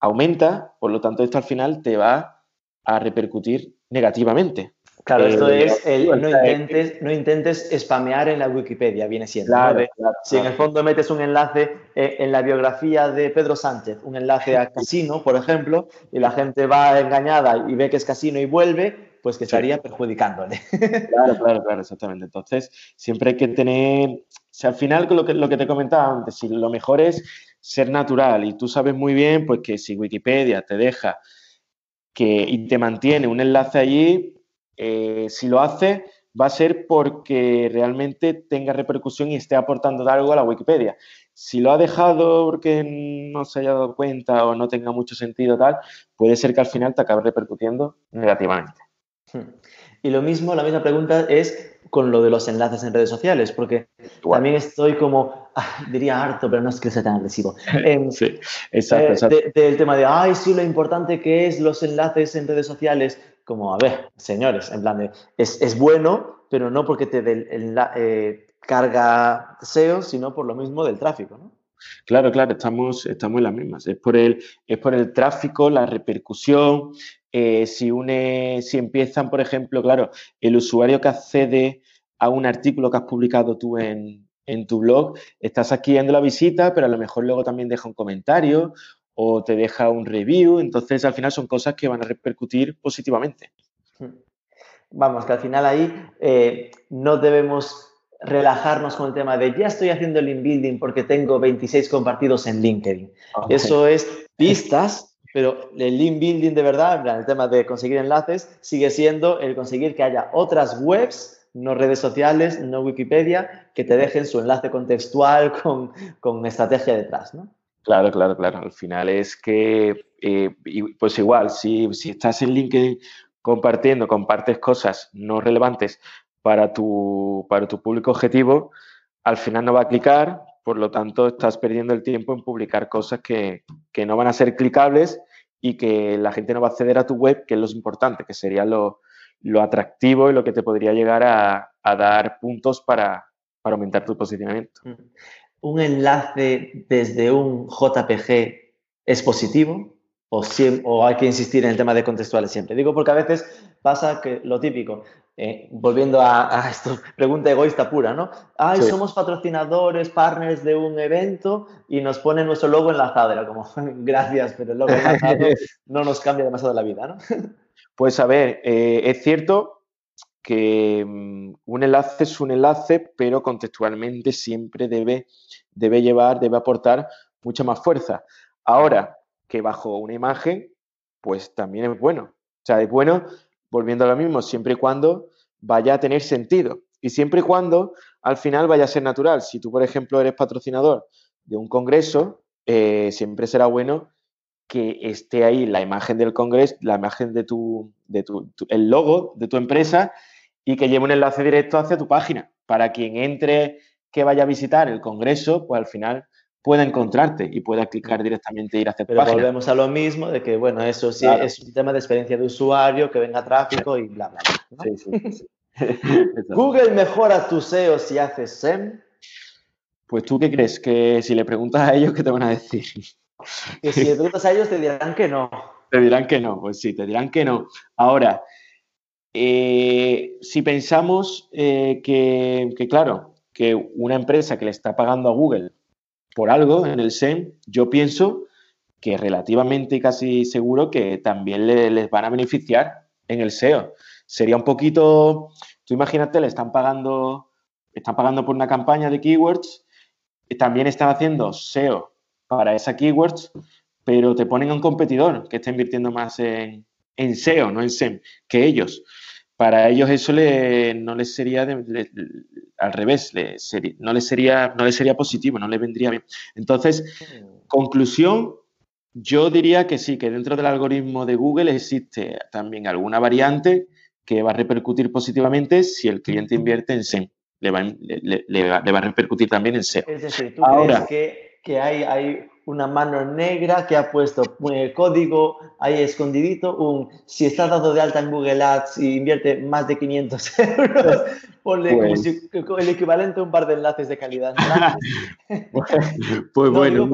aumenta, por lo tanto esto al final te va a repercutir negativamente. Claro, esto eh, es el no intentes, no intentes spamear en la Wikipedia, viene siendo. Claro, si en el fondo metes un enlace eh, en la biografía de Pedro Sánchez, un enlace a casino, por ejemplo, y la gente va engañada y ve que es casino y vuelve, pues que estaría perjudicándole. Claro, claro, claro, exactamente. Entonces, siempre hay que tener si al final, lo que, te comentaba antes, si lo mejor es ser natural y tú sabes muy bien pues que si Wikipedia te deja y te mantiene un enlace allí, eh, si lo hace va a ser porque realmente tenga repercusión y esté aportando algo a la Wikipedia. Si lo ha dejado porque no se haya dado cuenta o no tenga mucho sentido tal, puede ser que al final te acabe repercutiendo negativamente. Hmm. Y lo mismo, la misma pregunta es con lo de los enlaces en redes sociales, porque también estoy como, ah, diría harto, pero no es que sea tan agresivo. sí, exacto, eh, exacto. del tema de, ay, sí, lo importante que es los enlaces en redes sociales, como, a ver, señores, en plan de, es, es bueno, pero no porque te dé eh, carga SEO, sino por lo mismo del tráfico, ¿no? Claro, claro, estamos, estamos en las mismas. Es por el, es por el tráfico, la repercusión, eh, si, une, si empiezan, por ejemplo, claro, el usuario que accede a un artículo que has publicado tú en, tu blog, estás adquiriendo la visita, pero a lo mejor luego también deja un comentario o te deja un review, entonces al final son cosas que van a repercutir positivamente. Hmm. Vamos, que al final ahí eh, no debemos relajarnos con el tema de ya estoy haciendo el link building porque tengo 26 compartidos en LinkedIn. Eso es pistas pero el link building de verdad, el tema de conseguir enlaces, sigue siendo el conseguir que haya otras webs, no redes sociales, no Wikipedia, que te dejen su enlace contextual con, con estrategia detrás, ¿no? Claro, claro, claro. Al final es que, eh, pues igual, si, si estás en LinkedIn compartiendo, compartes cosas no relevantes para tu, para tu público objetivo, al final no va a clicar, por lo tanto estás perdiendo el tiempo en publicar cosas que, no van a ser clicables y que la gente no va a acceder a tu web, que es lo importante, que sería lo, atractivo y lo que te podría llegar a, dar puntos para, para, aumentar tu posicionamiento. Mm. ¿Un enlace desde un JPG es positivo? O, hay que insistir en el tema de contextuales siempre. Digo porque a veces pasa que lo típico, eh, volviendo a, esto, pregunta egoísta pura, ¿no? Ay, somos patrocinadores, partners de un evento y nos ponen nuestro logo enlazado. Era como, gracias, pero el logo enlazado no nos cambia demasiado la vida, ¿no? Pues a ver, eh, es cierto que mm, un enlace es un enlace, pero contextualmente siempre debe, debe llevar, debe aportar mucha más fuerza. Ahora, que bajo una imagen, pues también es bueno. O sea, es bueno, volviendo a lo mismo, siempre y cuando vaya a tener sentido. Y siempre y cuando al final vaya a ser natural. Si tú, por ejemplo, eres patrocinador de un congreso, eh, siempre será bueno que esté ahí la imagen del congreso, la imagen de tu, de tu, el logo de tu empresa y que lleve un enlace directo hacia tu página. Para quien entre que vaya a visitar el congreso, pues al final pueda encontrarte y pueda clicar directamente e ir hacia tu Pero volvemos a lo mismo de que, bueno, eso sí es un tema de experiencia de usuario, que venga tráfico y bla, bla, bla. Sí, sí, ¿Google mejora tu SEO si haces SEM? Pues tú qué crees, que si le preguntas a ellos, ¿qué te van a decir? Que si le preguntas a ellos te dirán que no. Te dirán que no, pues sí, te dirán que no. Ahora, eh, si pensamos eh, que, que, claro, que una empresa que le está pagando a Google por algo en el SEM, yo pienso que relativamente y casi seguro que también les van a beneficiar en el SEO. Sería un poquito, tú imagínate, le están pagando, están pagando por una campaña de keywords, también están haciendo SEO para esa keywords, pero te ponen a un competidor que está invirtiendo más en, en SEO, no en SEM, que ellos para ellos eso no les sería al revés, no, les sería, no les sería positivo, no les vendría bien. Entonces, conclusión, yo diría que sí, que dentro del algoritmo de Google existe también alguna variante que va a repercutir positivamente si el cliente invierte en SEM. Le va, a repercutir también en SEO. Es decir, ¿tú Ahora, crees que, hay, hay una mano negra que ha puesto el código ahí escondidito, un si está dado de alta en Google Ads y invierte más de 500 euros, ponle pues, el equivalente a un par de enlaces de calidad. pues, bueno,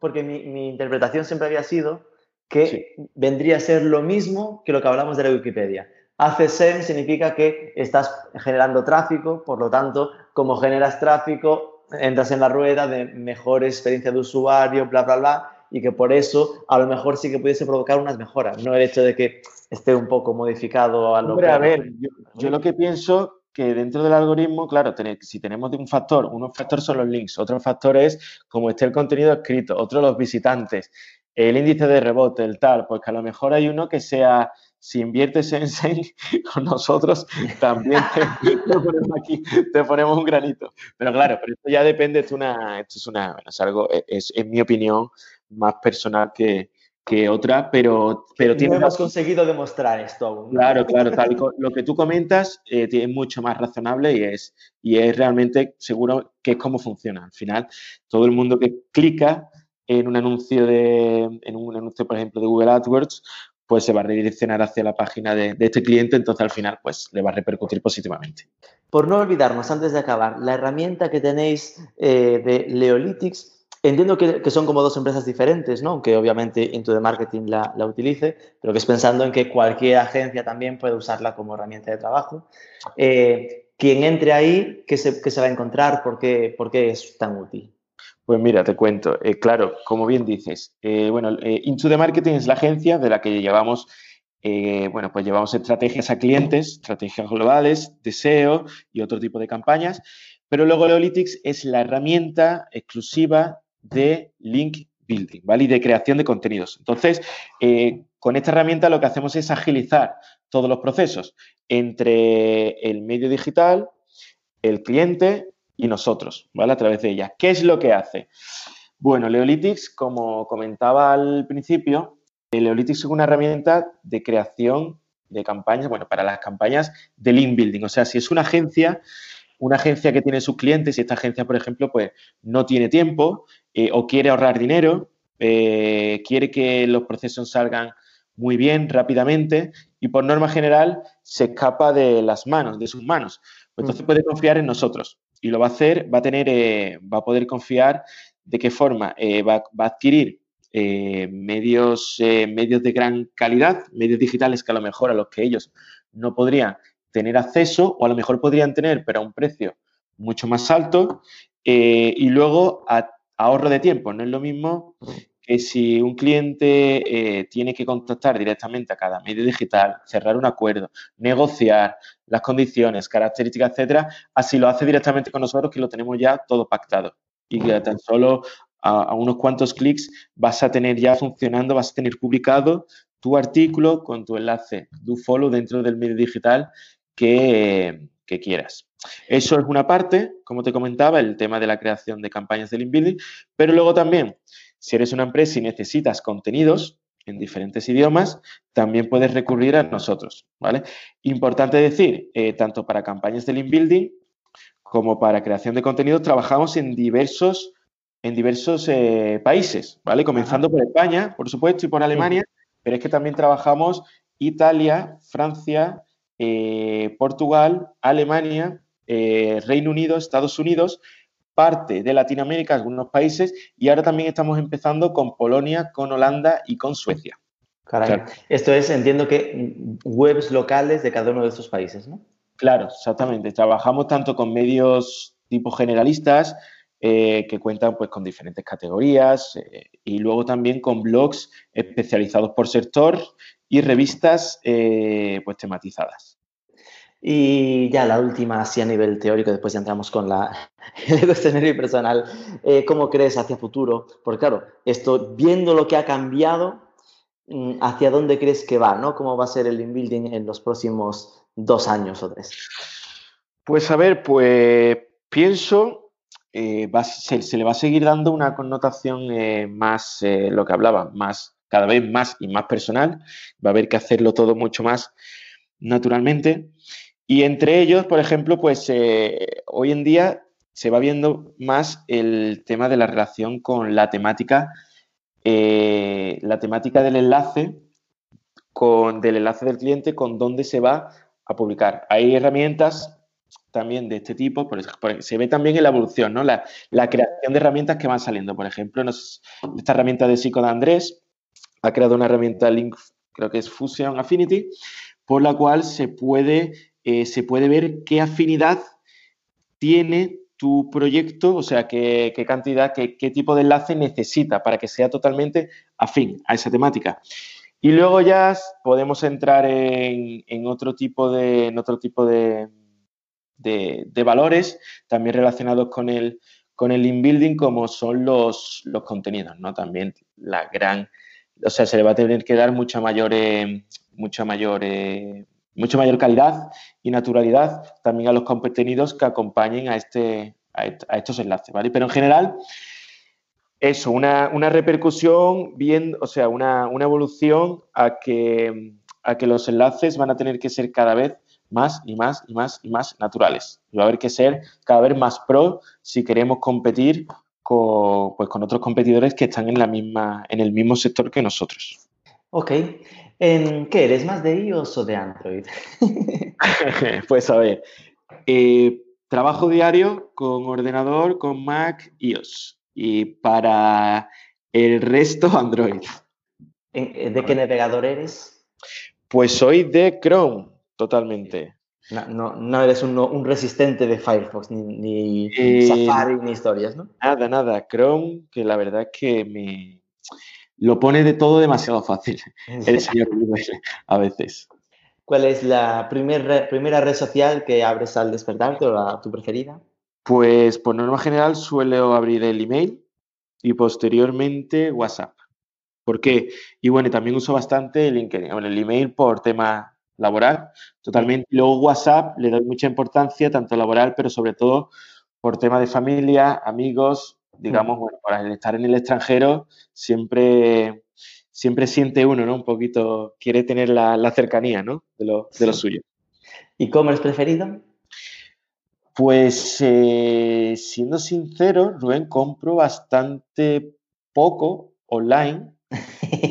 porque, mi, interpretación siempre había sido que vendría a ser lo mismo que lo que hablamos de la Wikipedia. Hace SEM significa que estás generando tráfico, por lo tanto, como generas tráfico, entras en la rueda de mejor experiencia de usuario, bla, bla, bla, y que por eso a lo mejor sí que pudiese provocar unas mejoras, no el hecho de que esté un poco modificado a lo Hombre, a ver, yo, lo que pienso que dentro del algoritmo, claro, si tenemos un factor, unos factores son los links, otro factor es cómo esté el contenido escrito, otro los visitantes, el índice de rebote, el tal, pues que a lo mejor hay uno que sea si inviertes en Zen con nosotros, también te, ponemos un granito. Pero claro, pero esto ya depende, esto, una, esto es, una, es algo, es, en mi opinión, más personal que, que otra, pero, pero no hemos conseguido demostrar esto aún. Claro, claro, tal, lo que tú comentas eh, es mucho más razonable y es, y es realmente seguro que es cómo funciona. Al final, todo el mundo que clica en un anuncio de, en un anuncio, por ejemplo, de Google AdWords, pues se va a redireccionar hacia la página de, este cliente, entonces al final pues le va a repercutir positivamente. Por no olvidarnos, antes de acabar, la herramienta que tenéis eh, de Leolytics, entiendo que, son como dos empresas diferentes, ¿no? Aunque obviamente Into the Marketing la, utilice, pero que es pensando en que cualquier agencia también puede usarla como herramienta de trabajo. Eh, quien entre ahí, ¿qué se, va a encontrar? ¿Por qué, ¿Por qué es tan útil? Pues mira, te cuento. Eh, claro, como bien dices, eh, bueno, eh, Into Marketing es la agencia de la que llevamos, bueno, pues llevamos estrategias a clientes, estrategias globales, deseo y otro tipo de campañas. Pero luego Leolytics es la herramienta exclusiva de link building, ¿vale? Y de creación de contenidos. Entonces, eh, con esta herramienta lo que hacemos es agilizar todos los procesos entre el medio digital, el cliente y nosotros, ¿vale? A través de ella. ¿Qué es lo que hace? Bueno, Leolytics, como comentaba al principio, Leolytics es una herramienta de creación de campañas, bueno, para las campañas de link building. O sea, si es una agencia, una agencia que tiene sus clientes y esta agencia, por ejemplo, pues no tiene tiempo eh, o quiere ahorrar dinero, eh, quiere que los procesos salgan muy bien, rápidamente, y por norma general se escapa de las manos, de sus manos. Pues entonces puede confiar en nosotros y lo va a hacer, va a tener, eh, va a poder confiar de qué forma va, va, a adquirir medios, medios de gran calidad, medios digitales que a lo mejor a los que ellos no podrían tener acceso o a lo mejor podrían tener, pero a un precio mucho más alto eh, y luego ahorro de tiempo. No es lo mismo que si un cliente eh, tiene que contactar directamente a cada medio digital, cerrar un acuerdo, negociar las condiciones, características, etcétera, así lo hace directamente con nosotros que lo tenemos ya todo pactado y que tan solo a, unos cuantos clics vas a tener ya funcionando, vas a tener publicado tu artículo con tu enlace do follow dentro del medio digital que, quieras. Eso es una parte, como te comentaba, el tema de la creación de campañas de link building, pero luego también, si eres una empresa y necesitas contenidos en diferentes idiomas, también puedes recurrir a nosotros, ¿vale? Importante decir, eh, tanto para campañas de link building como para creación de contenidos, trabajamos en diversos, en diversos eh, países, ¿vale? Comenzando por España, por supuesto, y por Alemania, pero es que también trabajamos Italia, Francia, eh, Portugal, Alemania, Reino Unido, Estados Unidos, parte de Latinoamérica, algunos países, y ahora también estamos empezando con Polonia, con Holanda y con Suecia. Caray. Esto es, entiendo que webs locales de cada uno de estos países, ¿no? Claro, exactamente. Trabajamos tanto con medios tipo generalistas, eh, que cuentan pues, con diferentes categorías y luego también con blogs especializados por sector y revistas eh, pues tematizadas. Y ya la última, así a nivel teórico, después ya entramos con la, el cuestionario personal. Eh, ¿Cómo crees hacia futuro? Porque claro, esto, viendo lo que ha cambiado, mm, ¿hacia dónde crees que va? ¿no? ¿Cómo va a ser el inbuilding en los próximos dos años o tres? Pues a ver, pues pienso, eh, se, le va a seguir dando una connotación más, lo que hablaba, más cada vez más y más personal, va a haber que hacerlo todo mucho más naturalmente. Y entre ellos, por ejemplo, pues eh, hoy en día se va viendo más el tema de la relación con la temática, eh, la temática del enlace, con, del enlace del cliente, con dónde se va a publicar. Hay herramientas también de este tipo, por se ve también en la evolución, ¿no? La, creación de herramientas que van saliendo. Por ejemplo, esta herramienta de Psico de Andrés, ha creado una herramienta Link, creo que es Fusion Affinity, por la cual se puede, eh, se puede ver qué afinidad tiene tu proyecto, o sea, qué, cantidad, qué, tipo de enlace necesita para que sea totalmente afín a esa temática. Y luego ya podemos entrar en, otro tipo de, en otro tipo de, valores también relacionados con el, con el inbuilding, como son los, los contenidos, ¿no? También la gran o sea, se le va a tener que dar mucha mayor, eh, mucha mayor, eh, mucha mayor calidad y naturalidad también a los contenidos que acompañen a, este, a, estos enlaces, ¿vale? Pero en general, eso, una, repercusión bien, o sea, una, evolución a que, a que los enlaces van a tener que ser cada vez más y más y más y más naturales. Va a haber que ser cada vez más pro si queremos competir con, pues, con otros competidores que están en, la misma, en el mismo sector que nosotros. Ok. ¿En ¿Qué eres más de iOS o de Android? pues a ver, eh, trabajo diario con ordenador, con Mac, iOS. Y para el resto, Android. ¿De qué navegador eres? Pues soy de Chrome, totalmente. No, no, eres un, resistente de Firefox, ni, eh, Safari, ni historias, ¿no? Nada, nada. Chrome, que la verdad es que me lo pone de todo demasiado fácil. El señor a veces. ¿Cuál es la primera red social que abres al despertarte o la, tu preferida? Pues por norma general suelo abrir el email y posteriormente WhatsApp. ¿Por qué? Y bueno, también uso bastante LinkedIn, bueno, el email por tema laboral, totalmente. Luego WhatsApp le doy mucha importancia, tanto laboral, pero sobre todo por tema de familia, amigos, digamos, bueno, para estar en el extranjero siempre, siempre siente uno, ¿no? Un poquito, quiere tener la, cercanía, ¿no? De lo, de lo suyo. ¿E-commerce preferido? Pues eh, siendo sincero, Rubén, compro bastante poco online.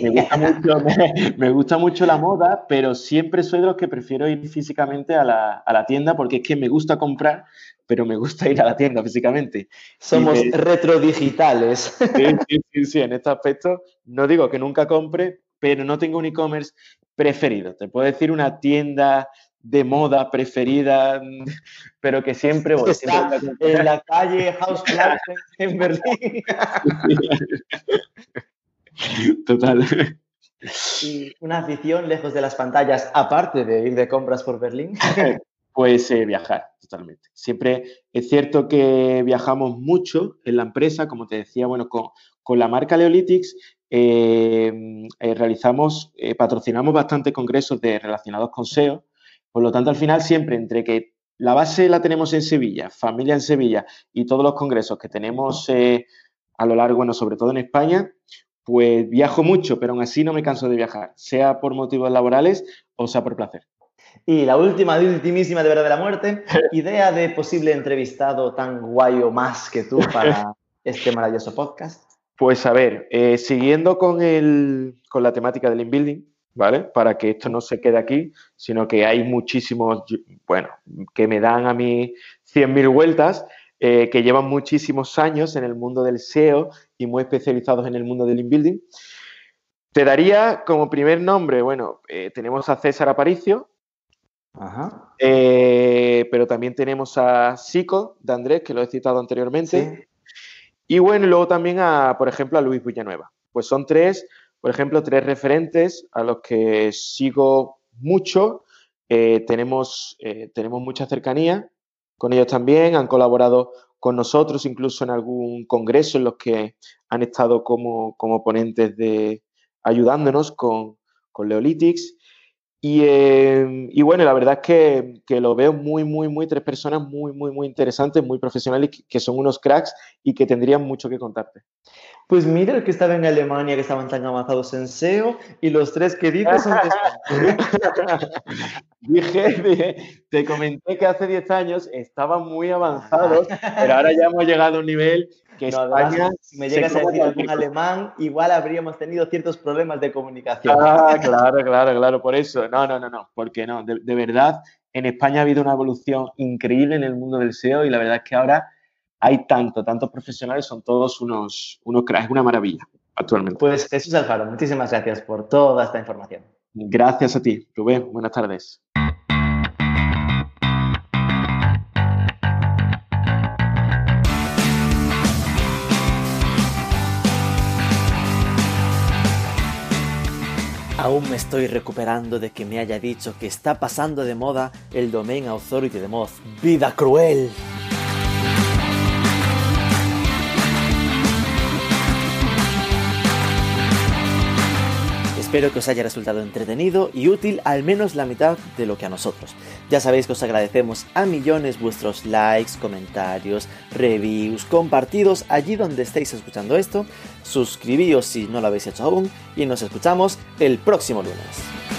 Me gusta, mucho, me, gusta mucho la moda, pero siempre soy de los que prefiero ir físicamente a la, a la tienda porque es que me gusta comprar, pero me gusta ir a la tienda físicamente. Somos retrodigitales. Sí, sí, sí, sí, en este aspecto no digo que nunca compre, pero no tengo un e-commerce preferido. Te puedo decir una tienda de moda preferida, pero que siempre voy. Está en la calle Hausplatz en Berlín. Total. ¿Y una afición lejos de las pantallas, aparte de ir de compras por Berlín? Pues viajar, totalmente. Siempre es cierto que viajamos mucho en la empresa, como te decía, bueno, con, la marca Leolitics eh, eh, realizamos, patrocinamos bastante congresos de, relacionados con SEO por lo tanto, al final siempre entre que la base la tenemos en Sevilla, familia en Sevilla y todos los congresos que tenemos a lo largo, bueno, sobre todo en España, pues viajo mucho, pero aún así no me canso de viajar, sea por motivos laborales o sea por placer. Y la última, de ultimísima de verdad de la muerte, idea de posible entrevistado tan guay o más que tú para este maravilloso podcast. Pues a ver, eh, siguiendo con, el, con la temática del inbuilding, ¿vale? Para que esto no se quede aquí, sino que hay muchísimos, bueno, que me dan a mí 100.000 vueltas, eh, que llevan muchísimos años en el mundo del SEO y muy especializados en el mundo del inbuilding. Te daría como primer nombre, bueno, eh, tenemos a César Aparicio, eh, pero también tenemos a Sico de Andrés, que lo he citado anteriormente. Y bueno, luego también a, por ejemplo, a Luis Villanueva. Pues son tres por ejemplo, tres referentes a los que sigo mucho. Eh, tenemos, eh, tenemos mucha cercanía con ellos también, han colaborado con nosotros incluso en algún congreso en los que han estado como, como ponentes de ayudándonos con, con Leolitics. Em, y, bueno, la verdad es que, lo veo muy, muy, muy, tres personas muy, muy, muy interesantes, muy profesionales, que, son unos cracks y que tendrían mucho que contarte. Pues mira el que estaba en Alemania, que estaban tan avanzados en SEO, y los tres que dices son de dije, te comenté que hace 10 años estaban muy avanzados, pero ahora ya hemos llegado a un nivel que si me llegas a decir algún alemán, igual habríamos tenido ciertos problemas de comunicación. Ah, claro, claro, claro, por eso. No, no, no, no, porque no, de, verdad, en España ha habido una evolución increíble en el mundo del SEO y la verdad es que ahora hay tanto, tantos profesionales, son todos unos, unos cracks, una maravilla actualmente. Pues Jesús Alfaro, muchísimas gracias por toda esta información. Gracias a ti, Rubén. Buenas tardes. Aún me estoy recuperando de que me haya dicho que está pasando de moda el Domain Authority de Moz. ¡Vida cruel! Espero que os haya resultado entretenido y útil al menos la mitad de lo que a nosotros. Ya sabéis que os agradecemos a millones vuestros likes, comentarios, reviews, compartidos allí donde estéis escuchando esto. Suscribíos si no lo habéis hecho aún y nos escuchamos el próximo lunes.